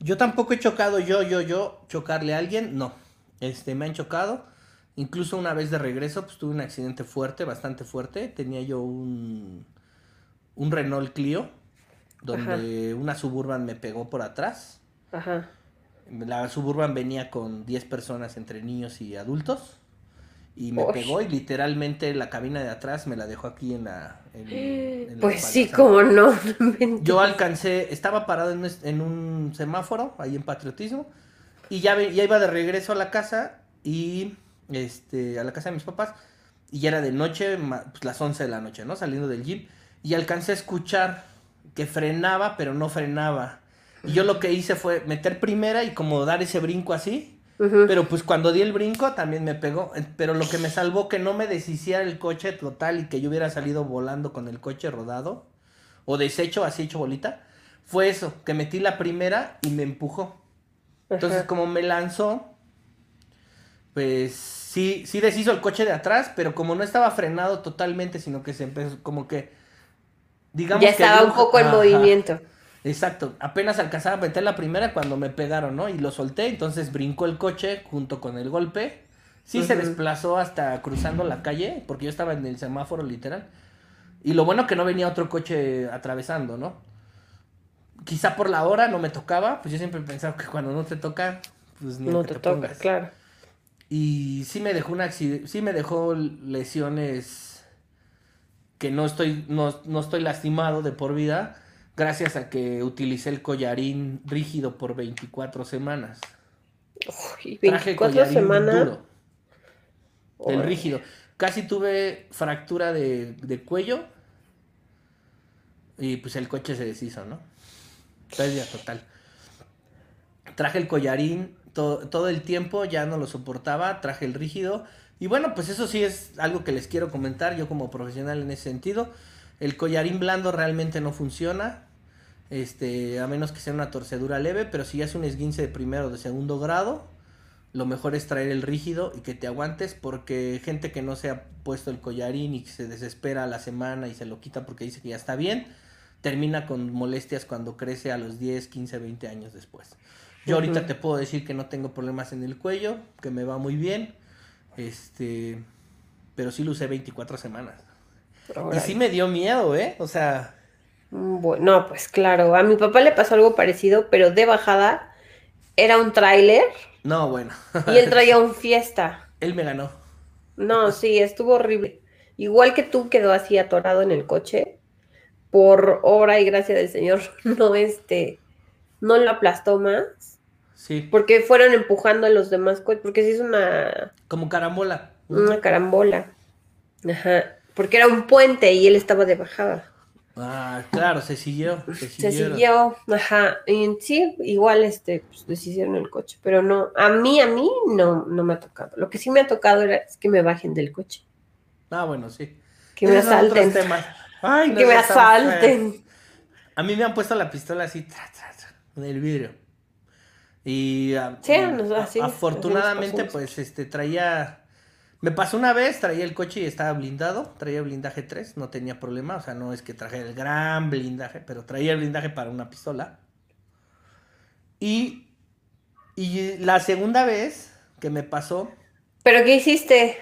Yo tampoco he chocado yo, yo, yo, chocarle a alguien, no. Este, me han chocado. Incluso una vez de regreso, pues tuve un accidente fuerte, bastante fuerte. Tenía yo un, un Renault Clio donde una Suburban me pegó por atrás. Ajá. La Suburban venía con 10 personas entre niños y adultos. Y me pegó y literalmente la cabina de atrás me la dejó aquí en la... pues sí, como no. Yo alcancé, estaba parado en, un semáforo, ahí en Patriotismo, y ya, ya iba de regreso a la casa y este, a la casa de mis papás, y ya era de noche, pues las 11 de la noche, ¿no? Saliendo del gym, y alcancé a escuchar que frenaba, pero no frenaba. Y yo lo que hice fue meter primera y como dar ese brinco así. Pero pues cuando di el brinco también me pegó. Pero lo que me salvó que no me deshiciera el coche total y que yo hubiera salido volando con el coche rodado o deshecho, así hecho bolita, fue eso, que metí la primera y me empujó. Entonces como me lanzó, pues sí, sí deshizo el coche de atrás, pero como no estaba frenado totalmente, sino que se empezó como que ya estaba un poco en movimiento. Exacto, apenas alcanzaba a meter la primera cuando me pegaron, ¿no? Y lo solté, entonces brincó el coche junto con el golpe. Sí se desplazó hasta cruzando la calle, porque yo estaba en el semáforo literal. Y lo bueno que no venía otro coche atravesando, ¿no? Quizá por la hora no me tocaba, pues yo siempre pensaba que cuando no te toca, pues no te, toca, claro. Y sí me dejó una sí me dejó lesiones que no estoy, no, no estoy lastimado de por vida gracias a que utilicé el collarín rígido por 24 semanas. Uy, 24 semanas. el rígido. Casi tuve fractura de, cuello y pues el coche se deshizo, ¿no? Pérdida total. Traje el collarín todo el tiempo, ya no lo soportaba, traje el rígido y bueno, pues eso sí es algo que les quiero comentar yo como profesional en ese sentido. El collarín blando realmente no funciona, este, a menos que sea una torcedura leve, pero si ya es un esguince de primero o de segundo grado, lo mejor es traer el rígido y que te aguantes porque gente que no se ha puesto el collarín y que se desespera a la semana y se lo quita porque dice que ya está bien, termina con molestias cuando crece a los 10, 15, 20 años después. Yo ahorita te puedo decir que no tengo problemas en el cuello, que me va muy bien este, pero sí lo usé 24 semanas. Y sí me dio miedo, ¿eh? O sea... Mm, bueno, pues claro, a mi papá le pasó algo parecido, pero de bajada era un tráiler. No, bueno. y él traía un fiesta. Él me ganó. No, sí, estuvo horrible. Igual que tú quedó así atorado en el coche. Por obra y gracia del Señor, no este, no lo aplastó más. Sí. Porque fueron empujando a los demás coches, porque sí es una... Como carambola. Una carambola. Ajá. Porque era un puente y él estaba de bajada. Ah, claro, se siguió. Se, se siguió, ajá. Y sí, igual este, pues deshicieron el coche. Pero no, a mí, a mí no, no me ha tocado. Lo que sí me ha tocado era es que me bajen del coche. Ah, bueno, sí. Que me asalten. Ay, que me asalten. A mí me han puesto la pistola así, en el vidrio. Y ah, afortunadamente, pues, este, traía... Me pasó una vez, traía el coche y estaba blindado, traía blindaje 3, no tenía problema, o sea, no es que traje el gran blindaje, pero traía el blindaje para una pistola. Y, y la segunda vez que me pasó... ¿Pero qué hiciste?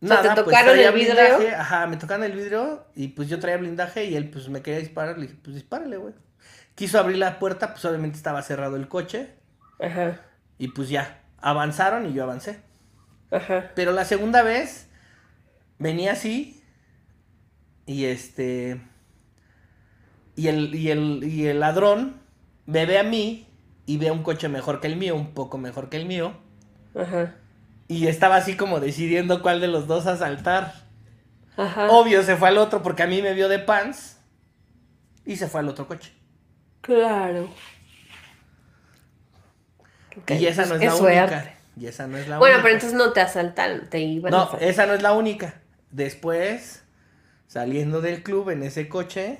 Nada, ¿te pues, tocaron el vidrio? Ajá, me tocaron el vidrio y pues yo traía blindaje y él pues me quería disparar, le dije, pues dispárale, güey quiso abrir la puerta, pues obviamente estaba cerrado el coche. Ajá. Y pues ya, avanzaron y yo avancé. Ajá. Pero la segunda vez venía así y este y el, y el, y el ladrón me ve a mí y ve un coche mejor que el mío, un poco mejor que el mío. Ajá. Y estaba así como decidiendo cuál de los dos asaltar. Ajá. Obvio se fue al otro porque a mí me vio de pants y se fue al otro coche. Claro. Y esa no es, la única. Y esa no es la bueno, pero entonces no te asaltaron, te iban No, esa no es la única. Después, saliendo del club en ese coche,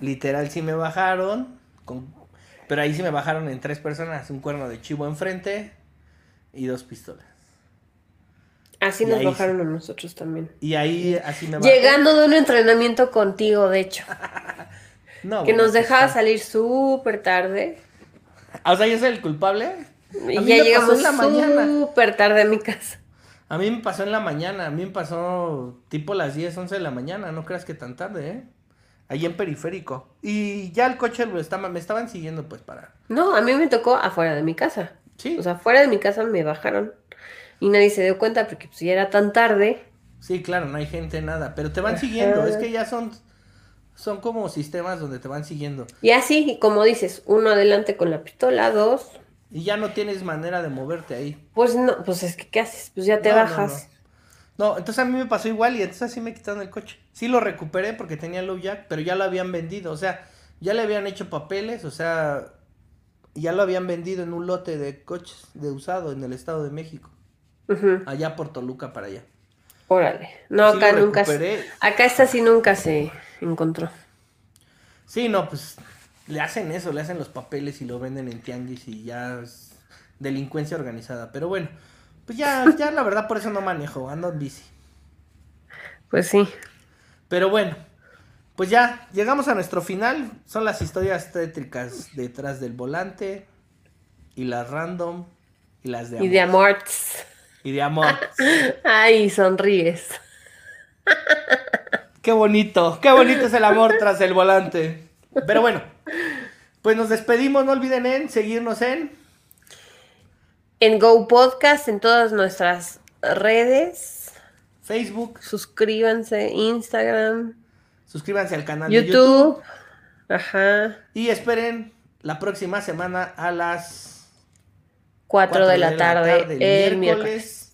literal sí me bajaron, con... pero ahí sí me bajaron en tres personas, un cuerno de chivo enfrente y dos pistolas. Así nos bajaron a nosotros también. Y ahí así me bajaron. Llegando de un entrenamiento contigo, de hecho. no, que nos pues, dejaba salir súper tarde. O sea, yo soy el culpable. Y ya llegamos súper tarde a mi casa. A mí me pasó en la mañana, a mí me pasó tipo las 10, 11 de la mañana, no creas que tan tarde, ¿eh? Ahí en periférico. Y ya el coche me estaban siguiendo pues para... No, a mí me tocó afuera de mi casa. Sí. O sea, afuera de mi casa me bajaron y nadie se dio cuenta porque pues ya era tan tarde. Sí, claro, no hay gente, nada, pero te van siguiendo, es que ya son son como sistemas donde te van siguiendo. Y así, y como dices, uno adelante con la pistola, dos. Y ya no tienes manera de moverte ahí. Pues no, pues es que ¿qué haces? Pues ya te bajas. No, entonces a mí me pasó igual y entonces así me quitaron el coche. Sí lo recuperé porque tenía low jack, pero ya lo habían vendido, o sea, ya le habían hecho papeles, o sea, ya lo habían vendido en un lote de coches de usado en el Estado de México. Allá por Toluca para allá. Órale. No, acá nunca. Acá esta sí nunca se encontró. Sí, no, pues le hacen eso, le hacen los papeles y lo venden en tianguis y ya es delincuencia organizada. Pero bueno, pues ya, ya la verdad por eso no manejo, ando en bici. Pues sí. Pero bueno, pues ya llegamos a nuestro final. Son las historias tétricas detrás del volante y las random y las de amor. Y de amorts. Y de amor. Ay, sonríes. Qué bonito, qué bonito es el amor tras el volante. Pero bueno, pues nos despedimos, no olviden en seguirnos en... En Go Podcast, en todas nuestras redes. Facebook. Suscríbanse, Instagram. Suscríbanse al canal YouTube. de YouTube. Ajá. Y esperen la próxima semana a las 4, de, la tarde, el miércoles.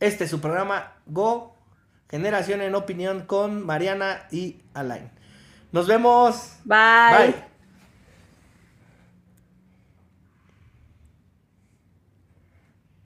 Este es su programa Go Generación en Opinión con Mariana y Alain. Nos vemos. Bye. Bye.